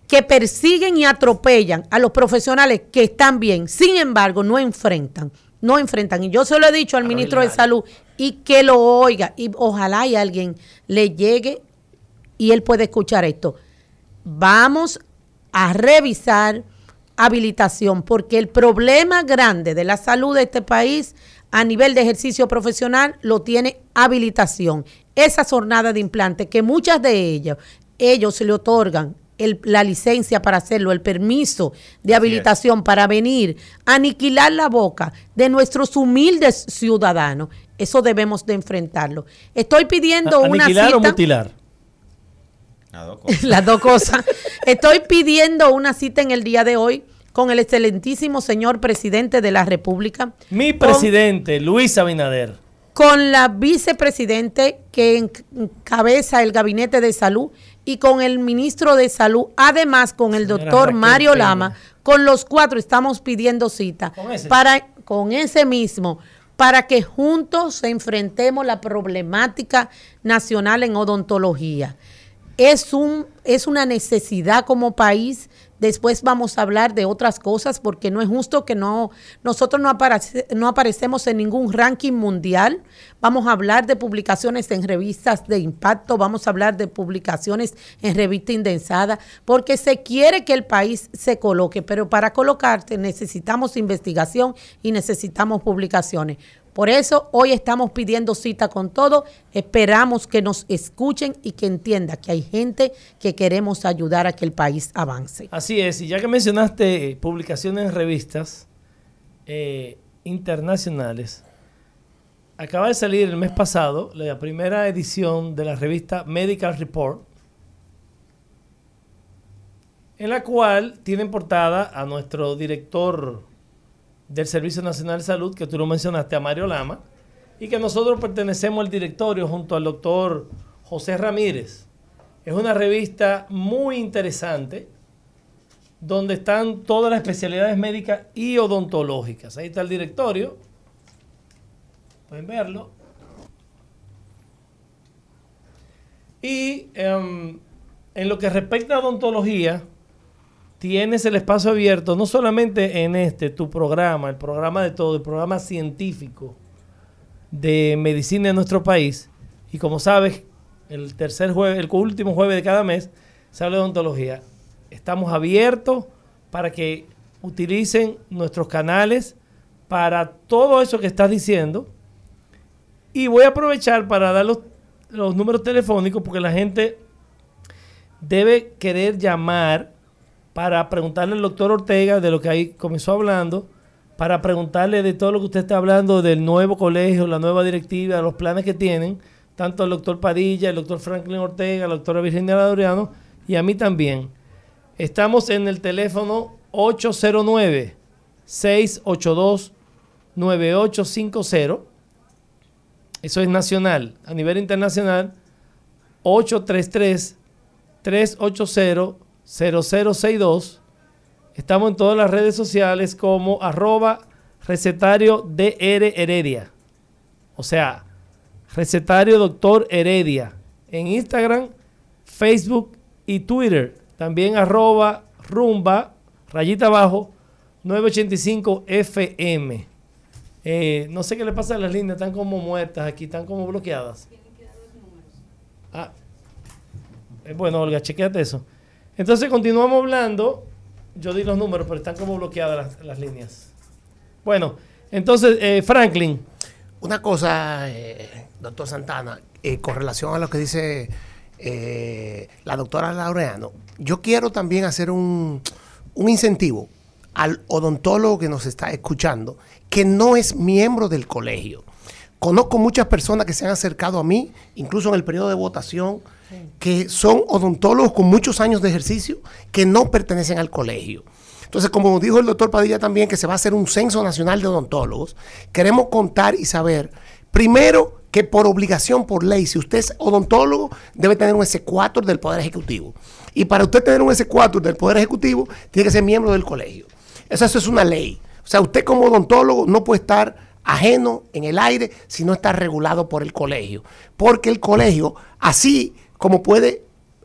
que persiguen y atropellan a los profesionales que están bien, sin embargo, no enfrentan, no enfrentan. Y yo se lo he dicho al ministro de Salud y que lo oiga y ojalá y alguien le llegue y él puede escuchar esto. Vamos a revisar habilitación porque el problema grande de la salud de este país a nivel de ejercicio profesional lo tiene habilitación. Esa jornada de implante que muchas de ellas, ellos se le otorgan la licencia para hacerlo, el permiso de habilitación para venir a aniquilar la boca de nuestros humildes ciudadanos. Eso debemos de enfrentarlo. Estoy pidiendo una cita. o mutilar? Las dos cosas. Estoy pidiendo una cita en el día de hoy con el excelentísimo señor presidente de la República. Mi presidente, Luis Abinader. Con la vicepresidente que encabeza el gabinete de salud y con el ministro de salud, además con el doctor Mario Lama, con los cuatro estamos pidiendo cita para con ese mismo para que juntos enfrentemos la problemática nacional en odontología es, un, es una necesidad como país. Después vamos a hablar de otras cosas porque no es justo que no nosotros no, aparece, no aparecemos en ningún ranking mundial. Vamos a hablar de publicaciones en revistas de impacto, vamos a hablar de publicaciones en revista indensada, porque se quiere que el país se coloque, pero para colocarte necesitamos investigación y necesitamos publicaciones. Por eso hoy estamos pidiendo cita con todo. Esperamos que nos escuchen y que entienda que hay gente que queremos ayudar a que el país avance. Así es, y ya que mencionaste eh, publicaciones en revistas eh, internacionales, acaba de salir el mes pasado la primera edición de la revista Medical Report, en la cual tienen portada a nuestro director del Servicio Nacional de Salud, que tú lo mencionaste, a Mario Lama, y que nosotros pertenecemos al directorio junto al doctor José Ramírez. Es una revista muy interesante donde están todas las especialidades médicas y odontológicas. Ahí está el directorio. Pueden verlo. Y em, en lo que respecta a odontología, tienes el espacio abierto, no solamente en este, tu programa, el programa de todo, el programa científico de medicina en nuestro país. Y como sabes, el tercer jueves, el último jueves de cada mes, se habla de odontología. Estamos abiertos para que utilicen nuestros canales para todo eso que estás diciendo. Y voy a aprovechar para dar los, los números telefónicos porque la gente debe querer llamar para preguntarle al doctor Ortega de lo que ahí comenzó hablando, para preguntarle de todo lo que usted está hablando del nuevo colegio, la nueva directiva, los planes que tienen, tanto al doctor Padilla, el doctor Franklin Ortega, la doctora Virginia Laureano y a mí también. Estamos en el teléfono 809 682 9850 Eso es nacional. A nivel internacional, 833-380-0062. Estamos en todas las redes sociales como arroba recetario DR Heredia. O sea, recetario doctor Heredia. En Instagram, Facebook y Twitter. También arroba rumba, rayita abajo, 985 FM. Eh, no sé qué le pasa a las líneas, están como muertas aquí, están como bloqueadas. Ah, eh, bueno, Olga, chequeate eso. Entonces continuamos hablando. Yo di los números, pero están como bloqueadas las, líneas. Bueno, entonces, eh, Franklin. Una cosa, eh, doctor Santana, eh, con relación a lo que dice eh, la doctora Laureano, yo quiero también hacer un, un incentivo al odontólogo que nos está escuchando, que no es miembro del colegio. Conozco muchas personas que se han acercado a mí, incluso en el periodo de votación, que son odontólogos con muchos años de ejercicio que no pertenecen al colegio. Entonces, como dijo el doctor Padilla también, que se va a hacer un censo nacional de odontólogos, queremos contar y saber, primero, que por obligación, por ley, si usted es odontólogo, debe tener un S4 del Poder Ejecutivo. Y para usted tener un S4 del Poder Ejecutivo, tiene que ser miembro del colegio. Eso, es una ley. O sea, usted como odontólogo no puede estar ajeno en el aire si no está regulado por el colegio. Porque el colegio, así como puede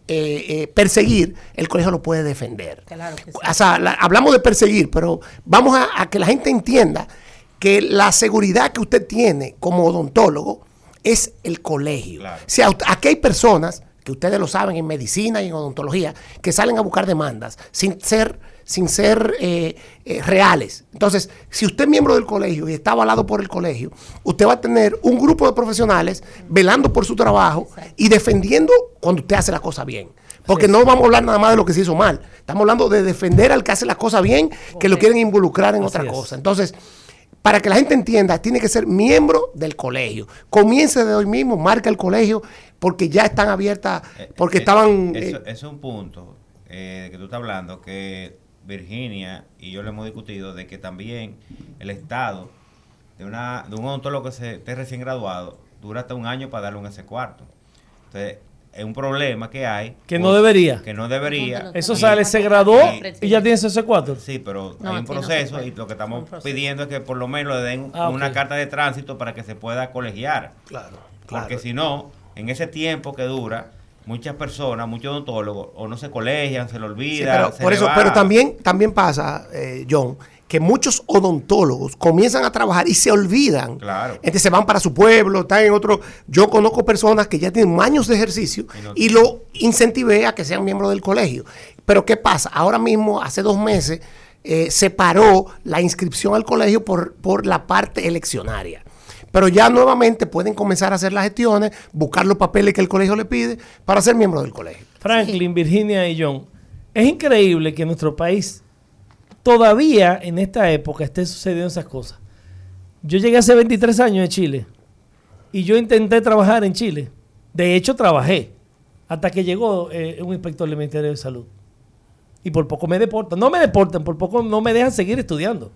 eh, eh, perseguir, el colegio lo puede defender. Claro que sí. O sea, la- hablamos de perseguir, pero vamos a, a que la gente entienda que la seguridad que usted tiene como odontólogo es el colegio. Claro. O sea, ut- aquí hay personas que ustedes lo saben en medicina y en odontología que salen a buscar demandas sin ser sin ser eh, eh, reales. Entonces, si usted es miembro del colegio y está avalado por el colegio, usted va a tener un grupo de profesionales velando por su trabajo y defendiendo cuando usted hace la cosa bien. Porque no vamos a hablar nada más de lo que se hizo mal. Estamos hablando de defender al que hace las cosas bien, que lo quieren involucrar en Así otra es. cosa. Entonces, para que la gente entienda, tiene que ser miembro del colegio. Comience de hoy mismo, marca el colegio, porque ya están abiertas, Eh, porque eh, estaban... Eso, eh, eso es un punto eh, que tú estás hablando, que Virginia y yo le hemos discutido de que también el Estado de, una, de un odontólogo que se, esté recién graduado dura hasta un año para darle un ese cuarto. Entonces, es un problema que hay. Que no debería. Que no debería. Eso Y- sale, se graduó y- y ya tiene ese 4 Sí, pero No, hay un no proceso y lo que estamos pidiendo es que por lo menos le den Ah, una carta de tránsito para que se pueda colegiar. claro, Porque claro. si no, en ese tiempo que dura, muchas personas, muchos odontólogos, o no se colegian, se le Sí, olvida. pero, por eso, va. pero también, también pasa, eh, John, que muchos odontólogos comienzan a trabajar y se olvidan. Claro. Entonces se van para su pueblo, están en otro. Yo conozco personas que ya tienen años de ejercicio Y no- y lo incentivé a que sean miembros del colegio. Pero ¿qué pasa? Ahora mismo, hace dos meses, eh, se paró la inscripción al colegio por, por la parte eleccionaria. Pero ya nuevamente pueden comenzar a hacer las gestiones, buscar los papeles que el colegio le pide para ser miembro del colegio. Franklin, Virginia y John. Es increíble que en nuestro país todavía en esta época esté sucediendo esas cosas. Yo llegué hace 23 años de Chile y yo intenté trabajar en Chile. De hecho, trabajé hasta que llegó eh, un inspector del Ministerio de Salud. Y por poco me deportan. No me deportan, por poco no me dejan seguir estudiando.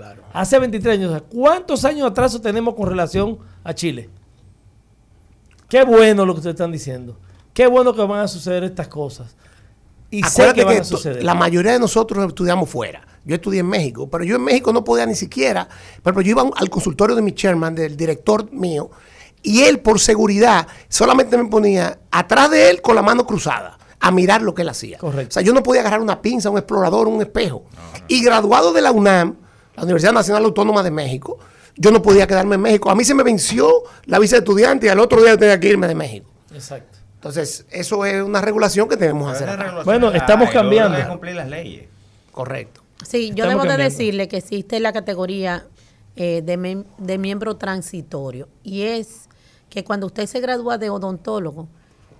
Claro. Hace 23 años. ¿Cuántos años de atraso tenemos con relación a Chile? Qué bueno lo que ustedes están diciendo. Qué bueno que van a suceder estas cosas. Y sé Acuérdate que van que a suceder. la mayoría de nosotros estudiamos fuera. Yo estudié en México, pero yo en México no podía ni siquiera. Ejemplo, yo iba al consultorio de mi chairman, del director mío, y él, por seguridad, solamente me ponía atrás de él con la mano cruzada a mirar lo que él hacía. Correcto. O sea, yo no podía agarrar una pinza, un explorador, un espejo. Y graduado de la UNAM, la Universidad Nacional Autónoma de México, yo no podía quedarme en México. A mí se me venció la visa de estudiante y al otro día tenía que irme de México. Exacto. Entonces, eso es una regulación que debemos hacer. acá. Bueno, estamos cambiando. hay que cumplir las leyes. Correcto. Sí, yo Estamos debo de decirle que existe la categoría eh, de, de miembro transitorio y es que cuando usted se gradúa de odontólogo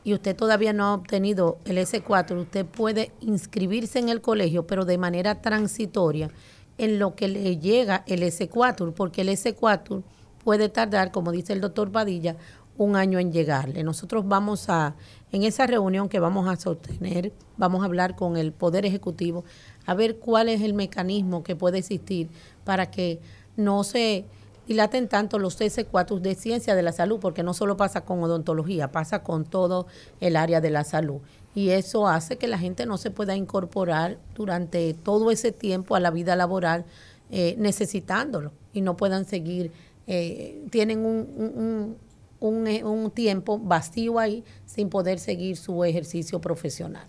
y usted todavía no ha obtenido el S4, usted puede inscribirse en el colegio, pero de manera transitoria en lo que le llega el S4, porque el S4 puede tardar, como dice el doctor Padilla, un año en llegarle. Nosotros vamos a, en esa reunión que vamos a sostener, vamos a hablar con el Poder Ejecutivo a ver cuál es el mecanismo que puede existir para que no se dilaten tanto los TC4 de ciencia de la salud, porque no solo pasa con odontología, pasa con todo el área de la salud. Y eso hace que la gente no se pueda incorporar durante todo ese tiempo a la vida laboral eh, necesitándolo y no puedan seguir, eh, tienen un, un, un, un tiempo vacío ahí sin poder seguir su ejercicio profesional.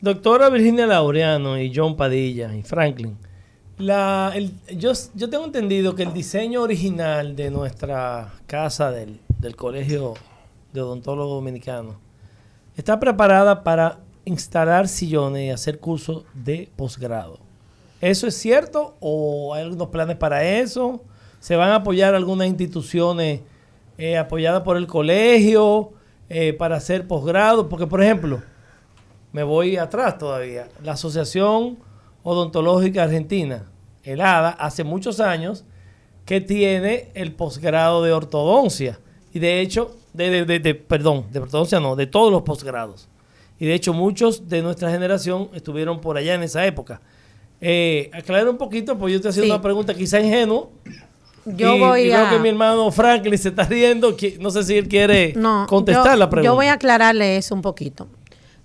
Doctora Virginia Laureano y John Padilla y Franklin, la, el, yo, yo tengo entendido que el diseño original de nuestra casa del, Colegio de Odontólogos Dominicanos está preparada para instalar sillones y hacer cursos de posgrado. ¿Eso es cierto o hay algunos planes para eso? ¿Se van a apoyar algunas instituciones eh, apoyadas por el colegio eh, para hacer posgrado? Porque, por ejemplo, me voy atrás todavía. La Asociación Odontológica Argentina, el ADA, hace muchos años que tiene el posgrado de ortodoncia. Y de hecho, de, de, de, de- perdón, de ortodoncia no, de todos los posgrados. Y de hecho, muchos de nuestra generación estuvieron por allá en esa época. Eh, aclarar un poquito, pues yo estoy haciendo Sí. una pregunta quizá ingenua. Yo y, voy y a... que mi hermano Franklin se está riendo. que- No sé si él quiere No, contestar yo, la pregunta. Yo voy a aclararle eso un poquito.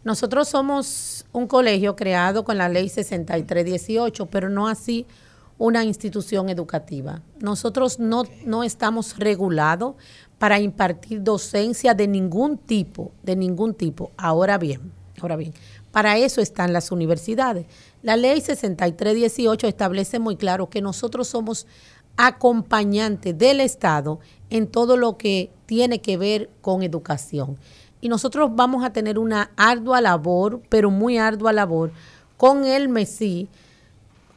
Nosotros somos un colegio creado con la ley 6318, pero no así una institución educativa. Nosotros no, no estamos regulados para impartir docencia de ningún tipo, de ningún tipo. Ahora bien, ahora bien, para eso están las universidades. La ley 6318 establece muy claro que nosotros somos acompañantes del Estado en todo lo que tiene que ver con educación. Y nosotros vamos a tener una ardua labor, pero muy ardua labor, con el MESI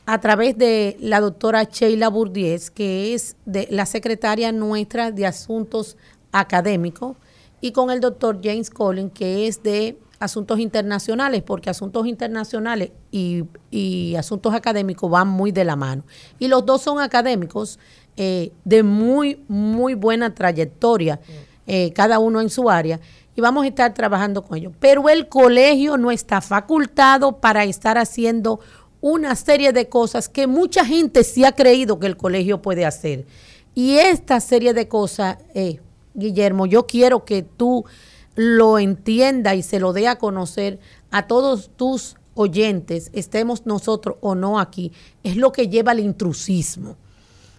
a través de la doctora Sheila Burdiez, que es de la secretaria nuestra de Asuntos Académicos, y con el doctor James Collins, que es de Asuntos Internacionales, porque Asuntos Internacionales y, y Asuntos Académicos van muy de la mano. Y los dos son académicos eh, de muy, muy buena trayectoria, eh, cada uno en su área, y vamos a estar trabajando con ellos. Pero el colegio no está facultado para estar haciendo una serie de cosas que mucha gente sí ha creído que el colegio puede hacer. Y esta serie de cosas, eh, Guillermo, yo quiero que tú lo entiendas y se lo dé a conocer a todos tus oyentes, estemos nosotros o no aquí, es lo que lleva al intrusismo.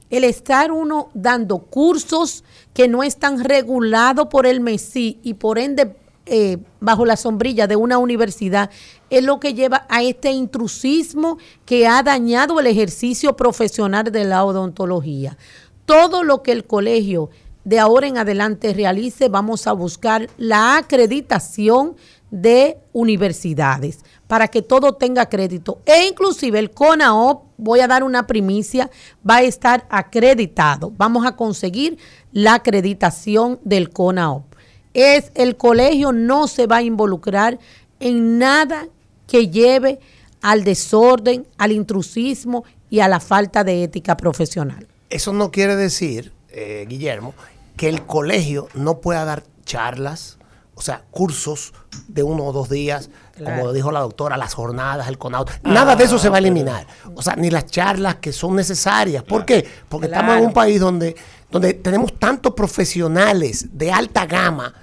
El estar uno dando cursos que no están regulados por el MESI y por ende eh, bajo la sombrilla de una universidad es lo que lleva a este intrusismo que ha dañado el ejercicio profesional de la odontología. Todo lo que el colegio de ahora en adelante realice, vamos a buscar la acreditación de universidades para que todo tenga crédito. E inclusive el CONAOP, voy a dar una primicia, va a estar acreditado. Vamos a conseguir la acreditación del CONAOP. Es el colegio no se va a involucrar en nada que lleve al desorden, al intrusismo y a la falta de ética profesional. Eso no quiere decir, eh, Guillermo, que el colegio no pueda dar charlas, o sea, cursos de uno o dos días, Claro. como dijo la doctora, las jornadas, el CONAUT. Nada de eso se va a eliminar. O sea, ni las charlas que son necesarias. ¿Por qué? Porque estamos en un país donde, donde tenemos tantos profesionales de alta gama,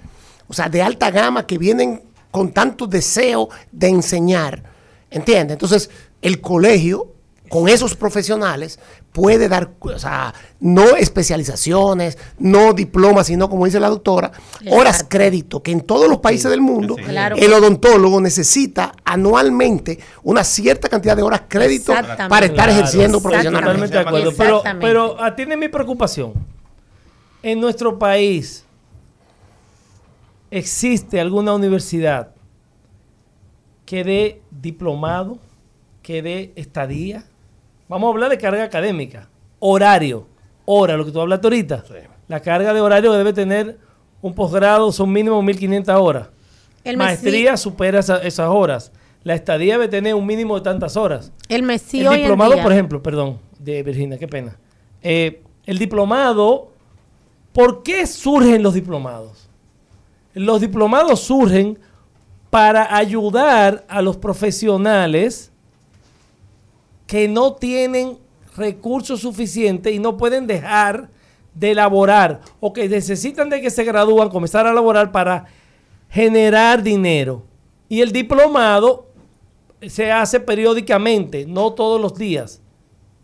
o sea, de alta gama que vienen con tanto deseo de enseñar. ¿Entiendes? Entonces, el colegio, con esos profesionales, puede dar, o sea, no especializaciones, no diplomas, sino, como dice la doctora, horas crédito, que en todos los países del mundo, Sí. Claro. el odontólogo necesita anualmente una cierta cantidad de horas crédito para estar Claro, ejerciendo profesionalmente. Totalmente de acuerdo. Pero, Exactamente. pero atiende mi preocupación. En nuestro país existe alguna universidad que dé diplomado, que dé estadía. Vamos a hablar de carga académica, horario, hora, lo que tú hablaste ahorita. La carga de horario debe tener un posgrado, son mínimo 1500 horas. El Maestría supera esa- esas horas. La estadía debe tener un mínimo de tantas horas El MESI el hoy en diplomado, día- por ejemplo, perdón, de Virginia, qué pena. Eh, el diplomado, ¿por qué surgen los diplomados? Los diplomados surgen para ayudar a los profesionales que no tienen recursos suficientes y no pueden dejar de elaborar o que necesitan de que se gradúan, comenzar a elaborar para generar dinero. Y el diplomado se hace periódicamente, no todos los días.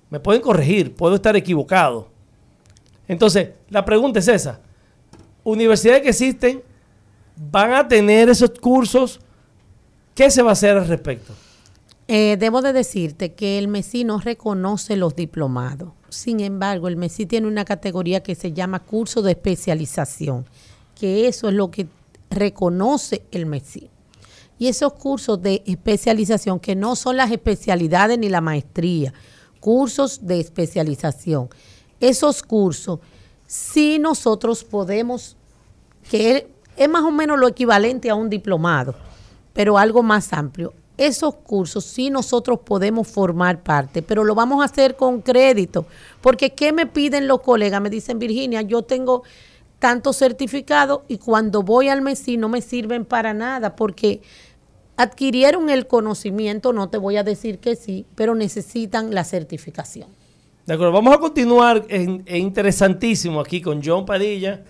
Me pueden corregir, puedo estar equivocado. Entonces, la pregunta es esa. Universidades que existen van a tener esos cursos. ¿Qué se va a hacer al respecto? Eh, debo de decirte que el MESI no reconoce los diplomados. Sin embargo, el MESI tiene una categoría que se llama curso de especialización, que eso es lo que reconoce el MESI. Y esos cursos de especialización, que no son las especialidades ni la maestría, cursos de especialización, esos cursos, sí nosotros podemos, que es más o menos lo equivalente a un diplomado, pero algo más amplio. Esos cursos sí nosotros podemos formar parte, pero lo vamos a hacer con crédito, porque ¿qué me piden los colegas? Me dicen, Virginia, yo tengo tanto certificado y cuando voy al MESI no me sirven para nada, porque adquirieron el conocimiento, no te voy a decir que sí, pero necesitan la certificación. De acuerdo, vamos a continuar en, interesantísimo aquí con John Padilla,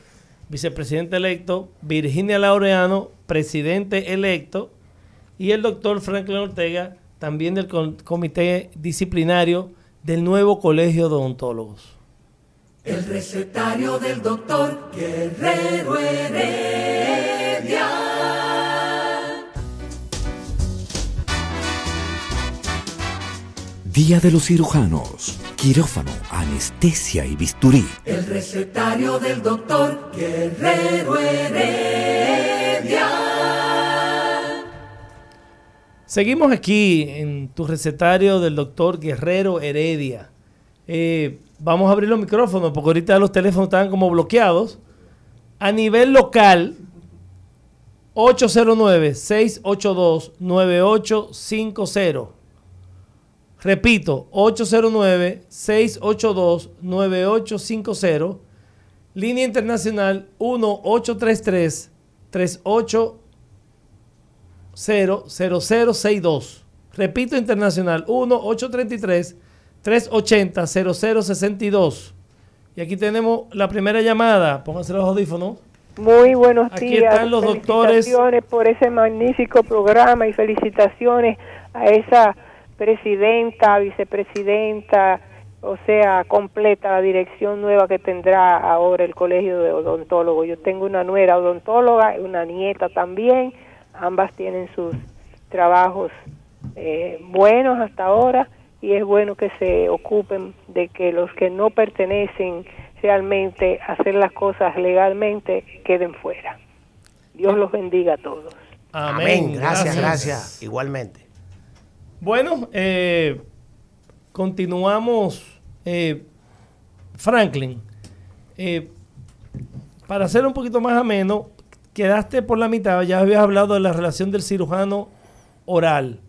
vicepresidente electo, Virginia Laureano, presidente electo, y el doctor Franklin Ortega, también del comité disciplinario del nuevo Colegio de Odontólogos. El recetario del doctor Guerrero Heredia. Día de los cirujanos, quirófano, anestesia y bisturí. El recetario del doctor Guerrero Heredia. Seguimos aquí en tu recetario del doctor Guerrero Heredia. Eh, vamos a abrir los micrófonos porque ahorita los teléfonos están como bloqueados. A nivel local, 809-682-9850. Repito, 809-682-9850. Línea internacional 1-833-3800-0062. Repito, internacional 1-833-380-0062. Y aquí tenemos la primera llamada. Pónganse los audífonos. Muy buenos Aquí días. están los doctores. Felicitaciones por ese magnífico programa y felicitaciones a esa presidenta, vicepresidenta, o sea, completa la dirección nueva que tendrá ahora el Colegio de Odontólogos. Yo tengo una nuera odontóloga y una nieta también, ambas tienen sus trabajos eh, buenos hasta ahora y es bueno que se ocupen de que los que no pertenecen realmente a hacer las cosas legalmente queden fuera. Dios los bendiga a todos. Amén. Gracias, gracias, Igualmente. Bueno, eh, continuamos. Eh, Franklin, eh, para hacer un poquito más ameno, quedaste por la mitad, ya habías hablado de la relación del cirujano oral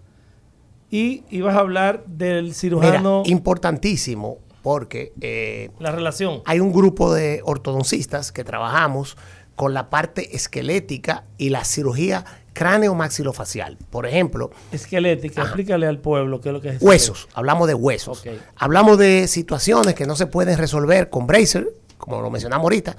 y ibas a hablar del cirujano... Mira, importantísimo porque... eh, la relación. hay un grupo de ortodoncistas que trabajamos con la parte esquelética y la cirugía cráneo-maxilofacial. Por ejemplo, Esquelética, explícale al pueblo qué es lo que es. huesos, hablamos de huesos. Hablamos de situaciones que no se pueden resolver con bracer, como lo mencionamos ahorita,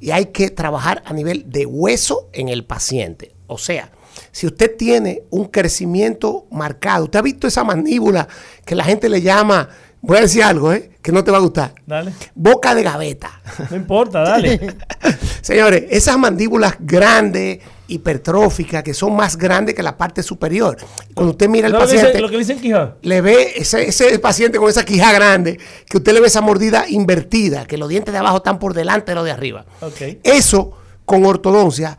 y hay que trabajar a nivel de hueso en el paciente. O sea, si usted tiene un crecimiento marcado, usted ha visto esa mandíbula que la gente le llama, voy a decir algo, ¿eh? que no te va a gustar, Dale. boca de gaveta. No importa, dale. Señores, esas mandíbulas grandes, hipertróficas, que son más grandes que la parte superior. Cuando usted mira al ¿Sabes lo que paciente, dice- lo que le Quijá? ve ese, ese paciente con esa quija grande, que usted le ve esa mordida invertida, que los dientes de abajo están por delante de los de arriba. Eso con ortodoncia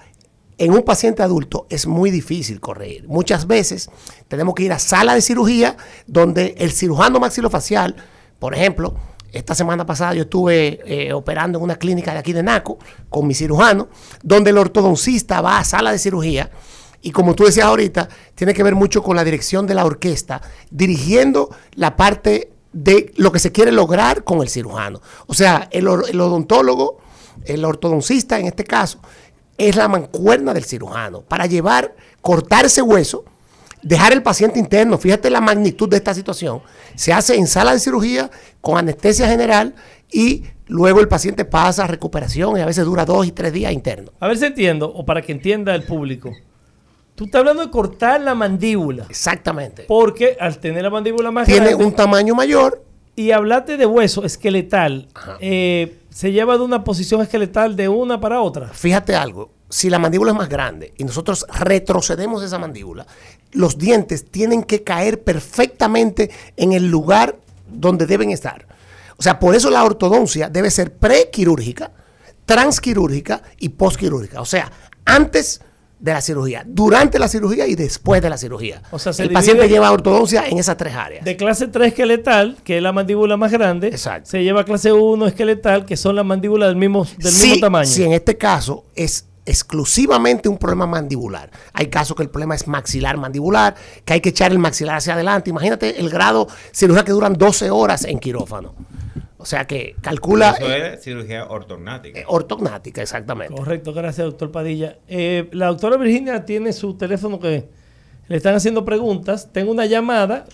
en un paciente adulto es muy difícil corregir. Muchas veces tenemos que ir a sala de cirugía donde el cirujano maxilofacial, por ejemplo, esta semana pasada yo estuve eh, operando en una clínica de aquí de Naco con mi cirujano, donde el ortodoncista va a sala de cirugía y como tú decías ahorita, tiene que ver mucho con la dirección de la orquesta, dirigiendo la parte de lo que se quiere lograr con el cirujano. O sea, el, el odontólogo, el ortodoncista en este caso, es la mancuerna del cirujano para llevar, cortar ese hueso, dejar el paciente interno. Fíjate la magnitud de esta situación. Se hace en sala de cirugía con anestesia general y luego el paciente pasa a recuperación y a veces dura dos y tres días internos. A ver si entiendo, o para que entienda el público. Tú estás hablando de cortar la mandíbula. Exactamente. Porque al tener la mandíbula más Tiene grande. un tamaño mayor. Y hablaste de hueso esqueletal. eh, se lleva de una posición esqueletal de una para otra. Fíjate algo, si la mandíbula es más grande y nosotros retrocedemos esa mandíbula, los dientes tienen que caer perfectamente en el lugar donde deben estar. O sea, por eso la ortodoncia debe ser prequirúrgica, transquirúrgica y postquirúrgica. O sea, antes de la cirugía, durante la cirugía y después de la cirugía. O sea, se el paciente lleva ortodoncia en esas tres áreas. De clase 3 esqueletal, que es la mandíbula más grande, se lleva clase 1 esqueletal, que son las mandíbulas del mismo, del Sí, mismo tamaño. Si en este caso es exclusivamente un problema mandibular. Hay casos que el problema es maxilar mandibular, que hay que echar el maxilar hacia adelante. Imagínate el grado cirugía que duran 12 horas en quirófano. O sea que calcula Eso eh, es cirugía ortognática. ortognática, exactamente. Correcto, gracias, doctor Padilla. Eh, la doctora Virginia tiene su teléfono que le están haciendo preguntas. Tengo una llamada.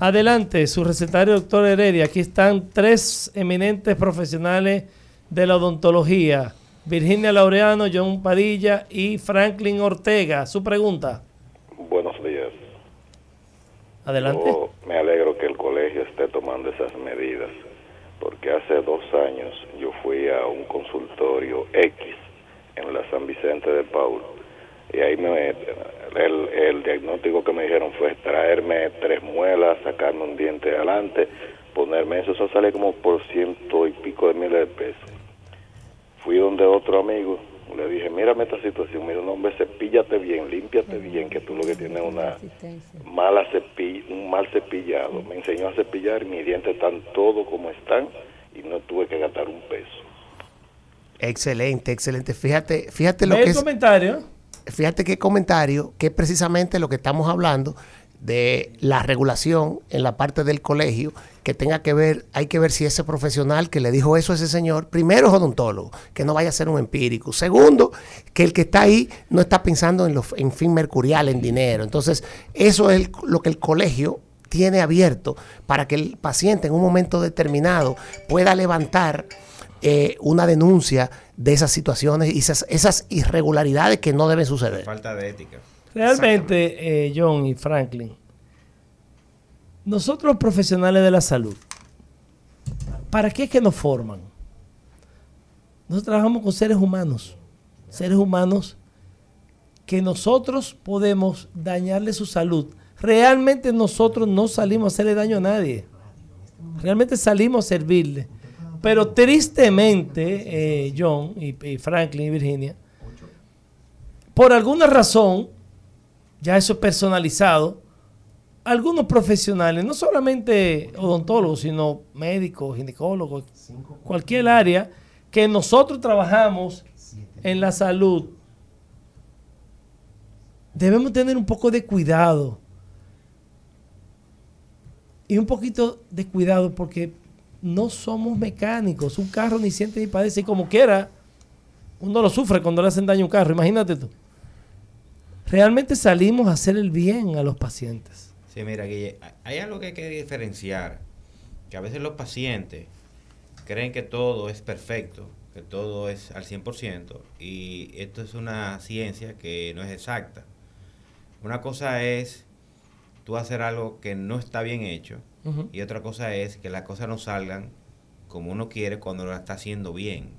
Adelante, su recetario, doctor Heredia. Aquí están tres eminentes profesionales de la odontología. Virginia Laureano, John Padilla y Franklin Ortega. Su pregunta. Buenos días. Adelante. Yo me alegro que el colegio esté tomando esas medidas, porque hace dos años yo fui a un consultorio X en la San Vicente de Paul y ahí me, el, el diagnóstico que me dijeron fue traerme tres muelas, sacarme un diente de adelante, ponerme eso, eso sale como por ciento y pico de miles de pesos. Fui donde otro amigo, le dije, mírame esta situación, mira, no, hombre, cepíllate bien, límpiate bien, que tú lo que tienes es una mala cepi- un mal cepillado. Me enseñó a cepillar y mis dientes están todos como están y no tuve que gastar un peso. Excelente, excelente. Fíjate, fíjate lo que el es. comentario. Fíjate qué comentario, que es precisamente lo que estamos hablando de la regulación en la parte del colegio, que tenga que ver, hay que ver si ese profesional que le dijo eso a ese señor, primero es odontólogo, que no vaya a ser un empírico. Segundo, que el que está ahí no está pensando en, lo, en fin mercurial, en dinero. Entonces, eso es el- lo que el colegio tiene abierto para que el paciente en un momento determinado pueda levantar eh, una denuncia de esas situaciones y esas, esas irregularidades que no deben suceder. Falta de ética. Realmente, eh, John y Franklin, nosotros profesionales de la salud, ¿para qué es que nos forman? Nosotros trabajamos con seres humanos, seres humanos que nosotros podemos dañarle su salud. Realmente nosotros no salimos a hacerle daño a nadie. Realmente salimos a servirle. Pero tristemente, eh, John y, y Franklin y Virginia, por alguna razón, ya eso es personalizado, algunos profesionales, no solamente odontólogos, sino médicos, ginecólogos, cualquier área, que nosotros trabajamos en la salud, debemos tener un poco de cuidado. Y un poquito de cuidado porque no somos mecánicos. Un carro ni siente ni padece. Y como quiera, uno lo sufre cuando le hacen daño a un carro. Imagínate tú. Realmente salimos a hacer el bien a los pacientes. Sí, mira, Guille, hay algo que hay que diferenciar, que a veces los pacientes creen que todo es perfecto, que todo es al 100%, y esto es una ciencia que no es exacta. Una cosa es tú hacer algo que no está bien hecho, y otra cosa es que las cosas no salgan como uno quiere cuando lo está haciendo bien.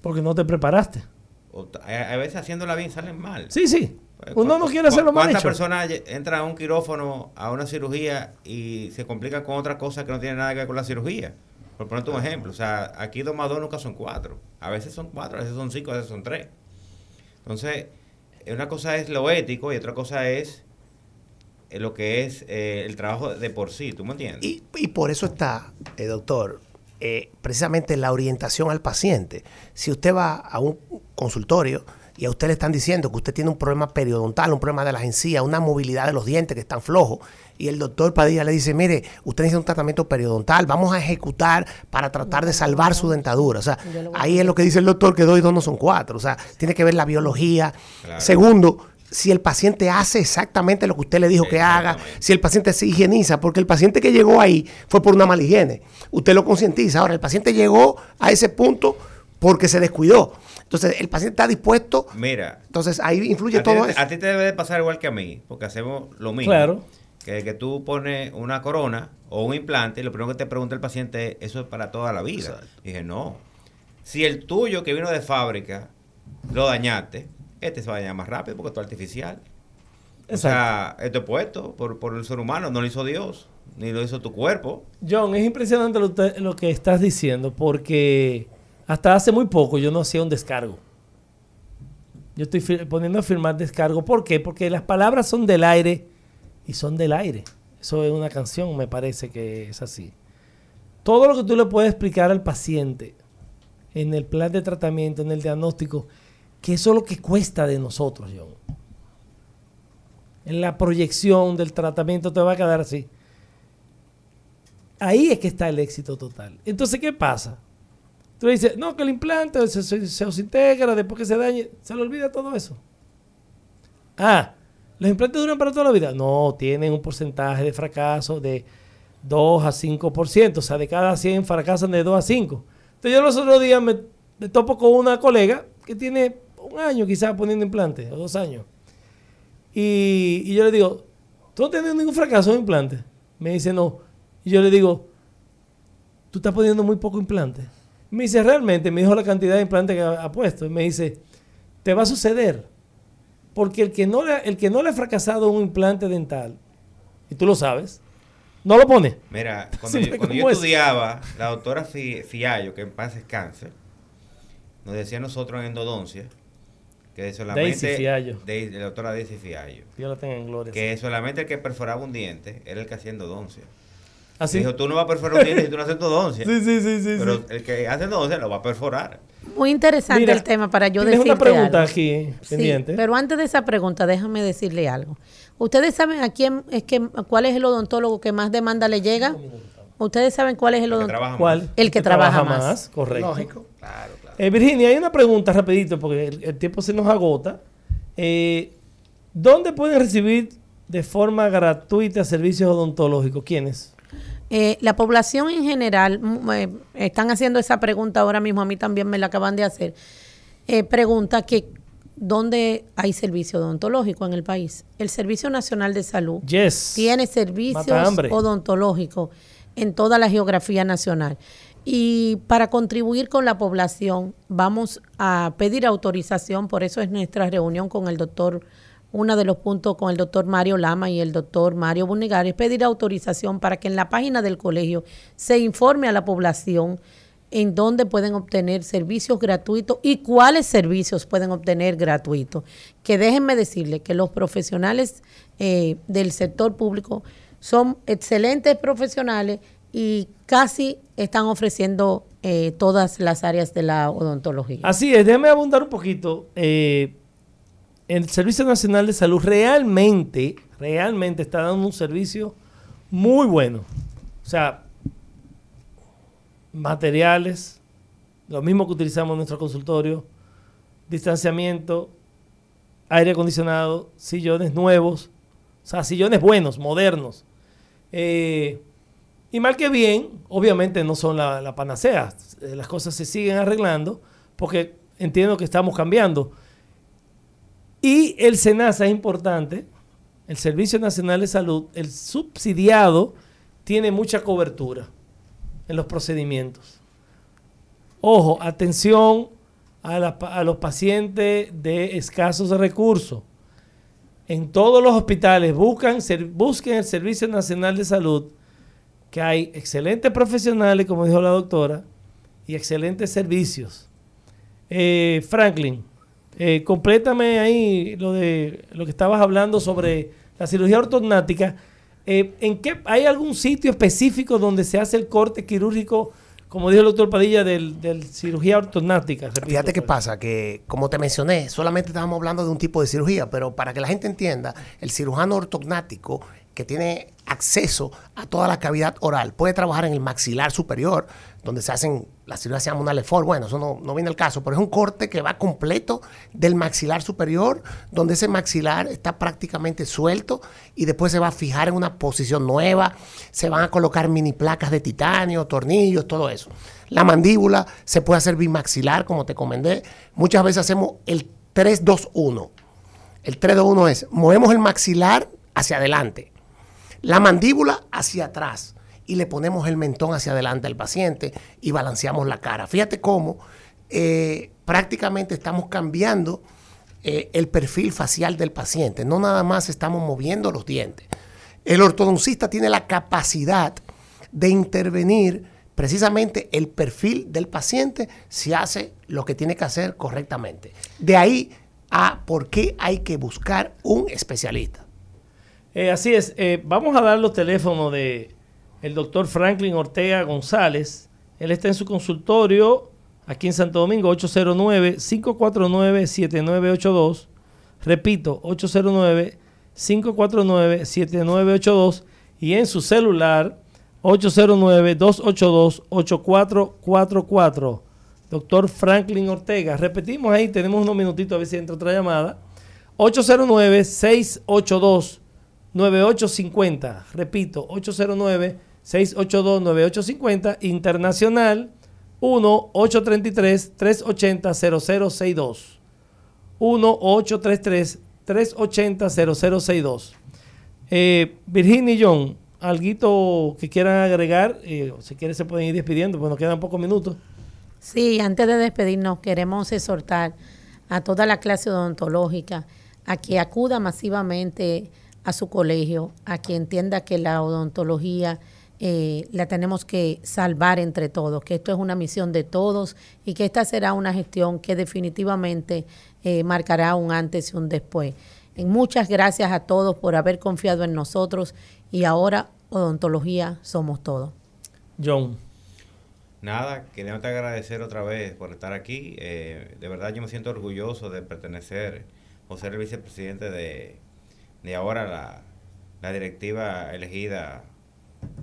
Porque no te preparaste. O a a veces haciéndola bien salen mal. Sí, sí. Pues, Uno no quiere hacerlo mal ¿Cuántas personas entran a un quirófano, a una cirugía y se complican con otra cosa que no tiene nada que ver con la cirugía? Por ponerte un ejemplo, o sea, aquí dos más dos nunca son cuatro. A veces son cuatro, a veces son cinco, a veces son tres. Entonces, una cosa es lo ético y otra cosa es eh, lo que es eh, el trabajo de por sí, ¿tú me entiendes? Y, y por eso está, eh, doctor, eh, precisamente la orientación al paciente. Si usted va a un consultorio y a usted le están diciendo que usted tiene un problema periodontal, un problema de las encías, una movilidad de los dientes que están flojos, y el doctor Padilla le dice, mire, usted necesita un tratamiento periodontal, vamos a ejecutar para tratar de salvar su dentadura. O sea, ahí es lo que dice el doctor, que dos y dos no son cuatro. O sea, tiene que ver la biología. Claro. Segundo, si el paciente hace exactamente lo que usted le dijo que haga, si el paciente se higieniza, porque el paciente que llegó ahí fue por una mala higiene. Usted lo concientiza. Ahora, el paciente llegó a ese punto porque se descuidó. Entonces, el paciente está dispuesto. Mira. Entonces, ahí influye a todo ti, eso. A ti te debe de pasar igual que a mí, porque hacemos lo mismo. Claro. Que, que tú pones una corona o un implante y lo primero que te pregunta el paciente es, eso es para toda la vida. dije, no. Si el tuyo que vino de fábrica lo dañaste, este se va a dañar más rápido porque esto es artificial. O sea, esto es puesto por, por el ser humano, no lo hizo Dios, ni lo hizo tu cuerpo. John, es impresionante lo, te- lo que estás diciendo porque hasta hace muy poco yo no hacía un descargo. Yo estoy poniendo a firmar descargo. ¿Por qué? Porque las palabras son del aire y son del aire. Eso es una canción, me parece que es así. Todo lo que tú le puedes explicar al paciente en el plan de tratamiento, en el diagnóstico, que eso es lo que cuesta de nosotros, John. En la proyección del tratamiento te va a quedar así. Ahí es que está el éxito total. Entonces, ¿qué pasa? Tú le dices, no, que el implante se, se, se desintegra después que se dañe. Se le olvida todo eso. Ah, ¿los implantes duran para toda la vida? No, tienen un porcentaje de fracaso de 2 a 5%. O sea, de cada 100 fracasan de 2 a 5. Entonces, yo los otros días me, topo con una colega que tiene un año quizás poniendo implantes, o dos años. Y, yo le digo, ¿tú no tienes ningún fracaso en implante? Me dice, no. Y yo le digo, tú estás poniendo muy poco implante. Me dice, realmente, me dijo la cantidad de implantes que ha, ha puesto. Y me dice, te va a suceder. Porque el que, no le, el que no le ha fracasado un implante dental, y tú lo sabes, no lo pone. Mira, cuando yo, cuando ¿cómo yo es? estudiaba, la doctora Fi- Fiallo, que en paz descanse, nos decía a nosotros en endodoncia que solamente... Daisy Fiallo. Daisy- la doctora Daisy Fiallo. Dios la tenga en gloria. Que solamente el que perforaba un diente era el que hacía endodoncia. ¿Ah? Dijo, tú no vas a perforar un diente si tú no haces endodoncia. Sí, sí, sí, sí, Pero sí. el que hace endodoncia lo va a perforar. Muy interesante Mira, el tema para yo decirte una pregunta algo. aquí Sí, pendiente. pero antes de esa pregunta, déjame decirle algo. ¿Ustedes saben a quién es que cuál es el odontólogo que más demanda le llega? ¿Ustedes saben cuál es el El que odontólogo? trabaja ¿Cuál? más. El que trabaja más. Correcto. Lógico. Claro, claro. Eh, Virginia, hay una pregunta rapidito porque el, el tiempo se nos agota. Eh, ¿Dónde pueden recibir de forma gratuita servicios odontológicos? ¿Quiénes? Eh, la población en general, mm, eh, están haciendo esa pregunta ahora mismo, a mí también me la acaban de hacer. Eh, pregunta que dónde hay servicio odontológico en el país. El Servicio Nacional de Salud Yes. tiene servicios odontológicos en toda la geografía nacional. Y para contribuir con la población, vamos a pedir autorización, por eso es nuestra reunión con el doctor, uno de los puntos con el doctor Mario Lama y el doctor Mario Bunegar, es pedir autorización para que en la página del colegio se informe a la población en dónde pueden obtener servicios gratuitos y cuáles servicios pueden obtener gratuitos. Que déjenme decirle que los profesionales eh, del sector público son excelentes profesionales y casi están ofreciendo eh, todas las áreas de la odontología. Así es, déjame abundar un poquito. Eh, el Servicio Nacional de Salud realmente, realmente está dando un servicio muy bueno. O sea, materiales, lo mismo que utilizamos en nuestro consultorio, distanciamiento, aire acondicionado, sillones nuevos, o sea, sillones buenos, modernos. Eh, y mal que bien, obviamente no son la, panacea. Las cosas se siguen arreglando porque entiendo que estamos cambiando. Y el SENASA es importante, el Servicio Nacional de Salud, el subsidiado, tiene mucha cobertura en los procedimientos. Ojo, atención a, los pacientes de escasos recursos. En todos los hospitales buscan, busquen el Servicio Nacional de Salud, que hay excelentes profesionales, como dijo la doctora, y excelentes servicios. Eh, Franklin, eh, complétame ahí lo de lo que estabas hablando sobre la cirugía ortognática. Eh, ¿En qué hay algún sitio específico donde se hace el corte quirúrgico, como dijo el doctor Padilla, del, del cirugía ortognática? Repito, Fíjate qué pues. pasa, que como te mencioné, solamente estábamos hablando de un tipo de cirugía, pero para que la gente entienda, el cirujano ortognático que tiene acceso a toda la cavidad oral. Puede trabajar en el maxilar superior, donde se hacen, la cirugía se llama una bueno, eso no, no viene al caso, pero es un corte que va completo del maxilar superior, donde ese maxilar está prácticamente suelto y después se va a fijar en una posición nueva, se van a colocar mini placas de titanio, tornillos, todo eso. La mandíbula se puede hacer bimaxilar, como te comenté. Muchas veces hacemos el 3-2-1. El 3-2-1 es, movemos el maxilar hacia adelante, la mandíbula hacia atrás y le ponemos el mentón hacia adelante al paciente y balanceamos la cara. Fíjate cómo eh, prácticamente estamos cambiando eh, el perfil facial del paciente, no nada más estamos moviendo los dientes. El ortodoncista tiene la capacidad de intervenir precisamente el perfil del paciente si hace lo que tiene que hacer correctamente. De ahí a por qué hay que buscar un especialista. Eh, así es, vamos a dar los teléfonos de el doctor Franklin Ortega González. Él está en su consultorio aquí en Santo Domingo, 809-549-7982. Repito, 809-549-7982. Y en su celular, 809-282-8444. Doctor Franklin Ortega. Repetimos ahí, tenemos unos minutitos a ver si entra otra llamada. 809-682-9850. Repito, 809-682-9850. Internacional 1-833-380-0062. 1-833-380-0062. Eh, Virginia y John, ¿alguito que quieran agregar? Eh, si quieren se pueden ir despidiendo, pues nos quedan pocos minutos. Sí, antes de despedirnos, queremos exhortar a toda la clase odontológica a que acuda masivamente a su colegio, a que entienda que la odontología eh, la tenemos que salvar entre todos, que esto es una misión de todos y que esta será una gestión que definitivamente eh, marcará un antes y un después. En muchas gracias a todos por haber confiado en nosotros y ahora odontología somos todos. John. Nada, quería agradecer otra vez por estar aquí. Eh, de verdad yo me siento orgulloso de pertenecer o ser el vicepresidente de, de ahora la, la directiva elegida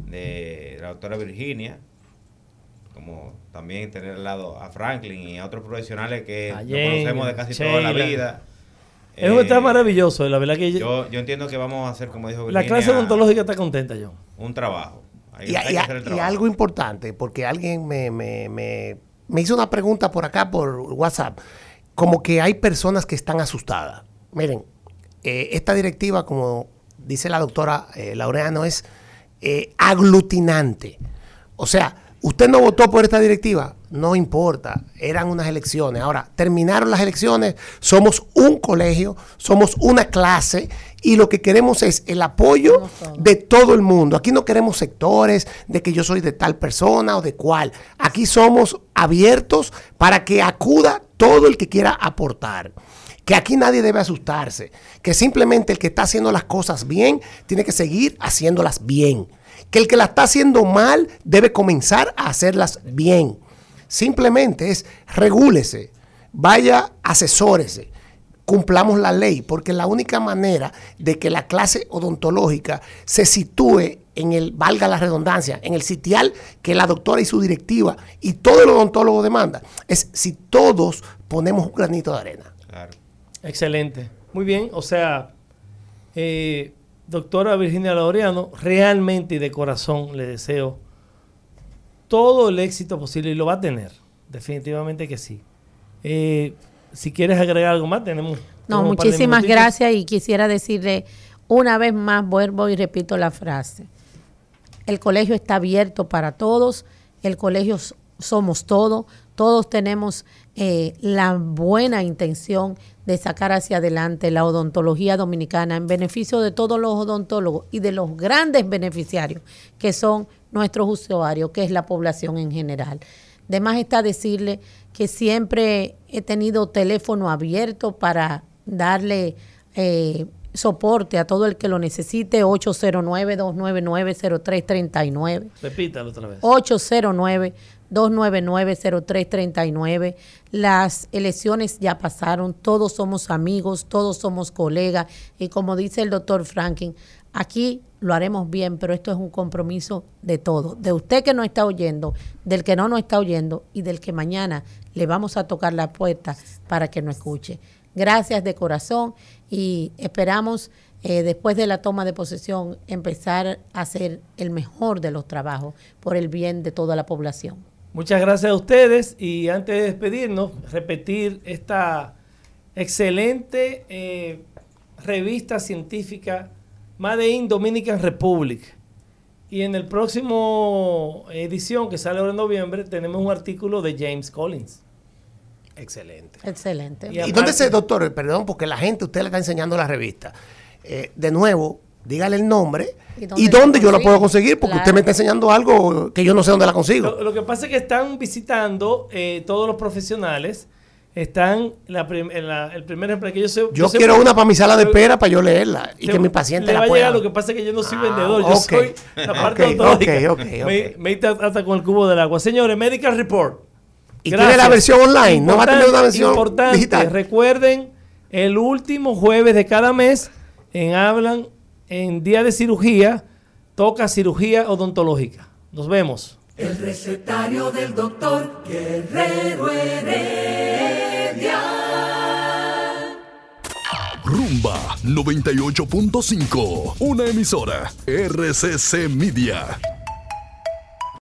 de la doctora Virginia, como también tener al lado a Franklin y a otros profesionales que nos conocemos de casi toda la vida. Es un Eh, está maravilloso, la verdad que yo, yo entiendo que vamos a hacer, como dijo la Virginia, clase odontológica está contenta, John. un trabajo. Hay, Y, hay y- que hacer el y trabajo. algo importante, porque alguien me, me- me- me hizo una pregunta por acá, por WhatsApp, como que hay personas que están asustadas. Miren, eh, esta directiva, como dice la doctora eh, Laureano, es eh, aglutinante. O sea, usted no votó por esta directiva, no importa, eran unas elecciones. Ahora, terminaron las elecciones, somos un colegio, somos una clase y lo que queremos es el apoyo de todo el mundo. Aquí no queremos sectores de que yo soy de tal persona o de cual. Aquí somos abiertos para que acuda todo el que quiera aportar. Que aquí nadie debe asustarse. Que simplemente el que está haciendo las cosas bien tiene que seguir haciéndolas bien. Que el que la está haciendo mal debe comenzar a hacerlas bien. Simplemente es regúlese, vaya, asesórese, cumplamos la ley, porque la única manera de que la clase odontológica se sitúe en el, valga la redundancia, en el sitial que la doctora y su directiva y todo el odontólogo demanda, es si todos ponemos un granito de arena. Claro. Excelente. Muy bien, o sea, eh, doctora Virginia Laureano, realmente y de corazón le deseo todo el éxito posible y lo va a tener. Definitivamente que sí. Eh, si quieres agregar algo más, tenemos. No, muchísimas gracias y quisiera decirle una vez más, vuelvo y repito la frase. El colegio está abierto para todos, el colegio somos todos, todos tenemos eh, la buena intención de sacar hacia adelante la odontología dominicana en beneficio de todos los odontólogos y de los grandes beneficiarios que son nuestros usuarios, que es la población en general. De más está decirle que siempre he tenido teléfono abierto para darle eh, soporte a todo el que lo necesite, 809-299-0339. Repítalo otra vez. 809-299-0339. Las elecciones ya pasaron, todos somos amigos, todos somos colegas y como dice el doctor Franklin, Aquí lo haremos bien, pero esto es un compromiso de todo, de usted que no está oyendo, del que no nos está oyendo y del que mañana le vamos a tocar la puerta para que nos escuche. Gracias de corazón y esperamos eh, después de la toma de posesión empezar a hacer el mejor de los trabajos por el bien de toda la población. Muchas gracias a ustedes y antes de despedirnos, repetir esta excelente eh, revista científica Made in Dominican Republic. Y en el próximo edición que sale ahora en noviembre tenemos un artículo de James Collins. Excelente. Excelente. ¿Y, dónde se, doctor? Perdón, porque la gente, usted le está enseñando la revista. Eh, de nuevo, dígale el nombre y dónde, yo la puedo conseguir, porque usted me está enseñando algo que yo no sé dónde la consigo. Lo, que pasa es que están visitando eh, todos los profesionales están la el primer ejemplo que yo sé. Yo, quiero una para mi sala de espera para yo leerla y que mi paciente la pueda. Lo que pasa es que yo no soy ah, vendedor, yo soy la parte okay, okay, me, me hasta con el cubo del agua. Señores, Medical Report. Y tiene la versión online, no va a tener una versión importante, digital. Recuerden, el último jueves de cada mes en Hablan, en Día de Cirugía, toca cirugía odontológica. Nos vemos. El recetario del doctor Guerrero Heredia. Rumba 98.5, una emisora RCC Media.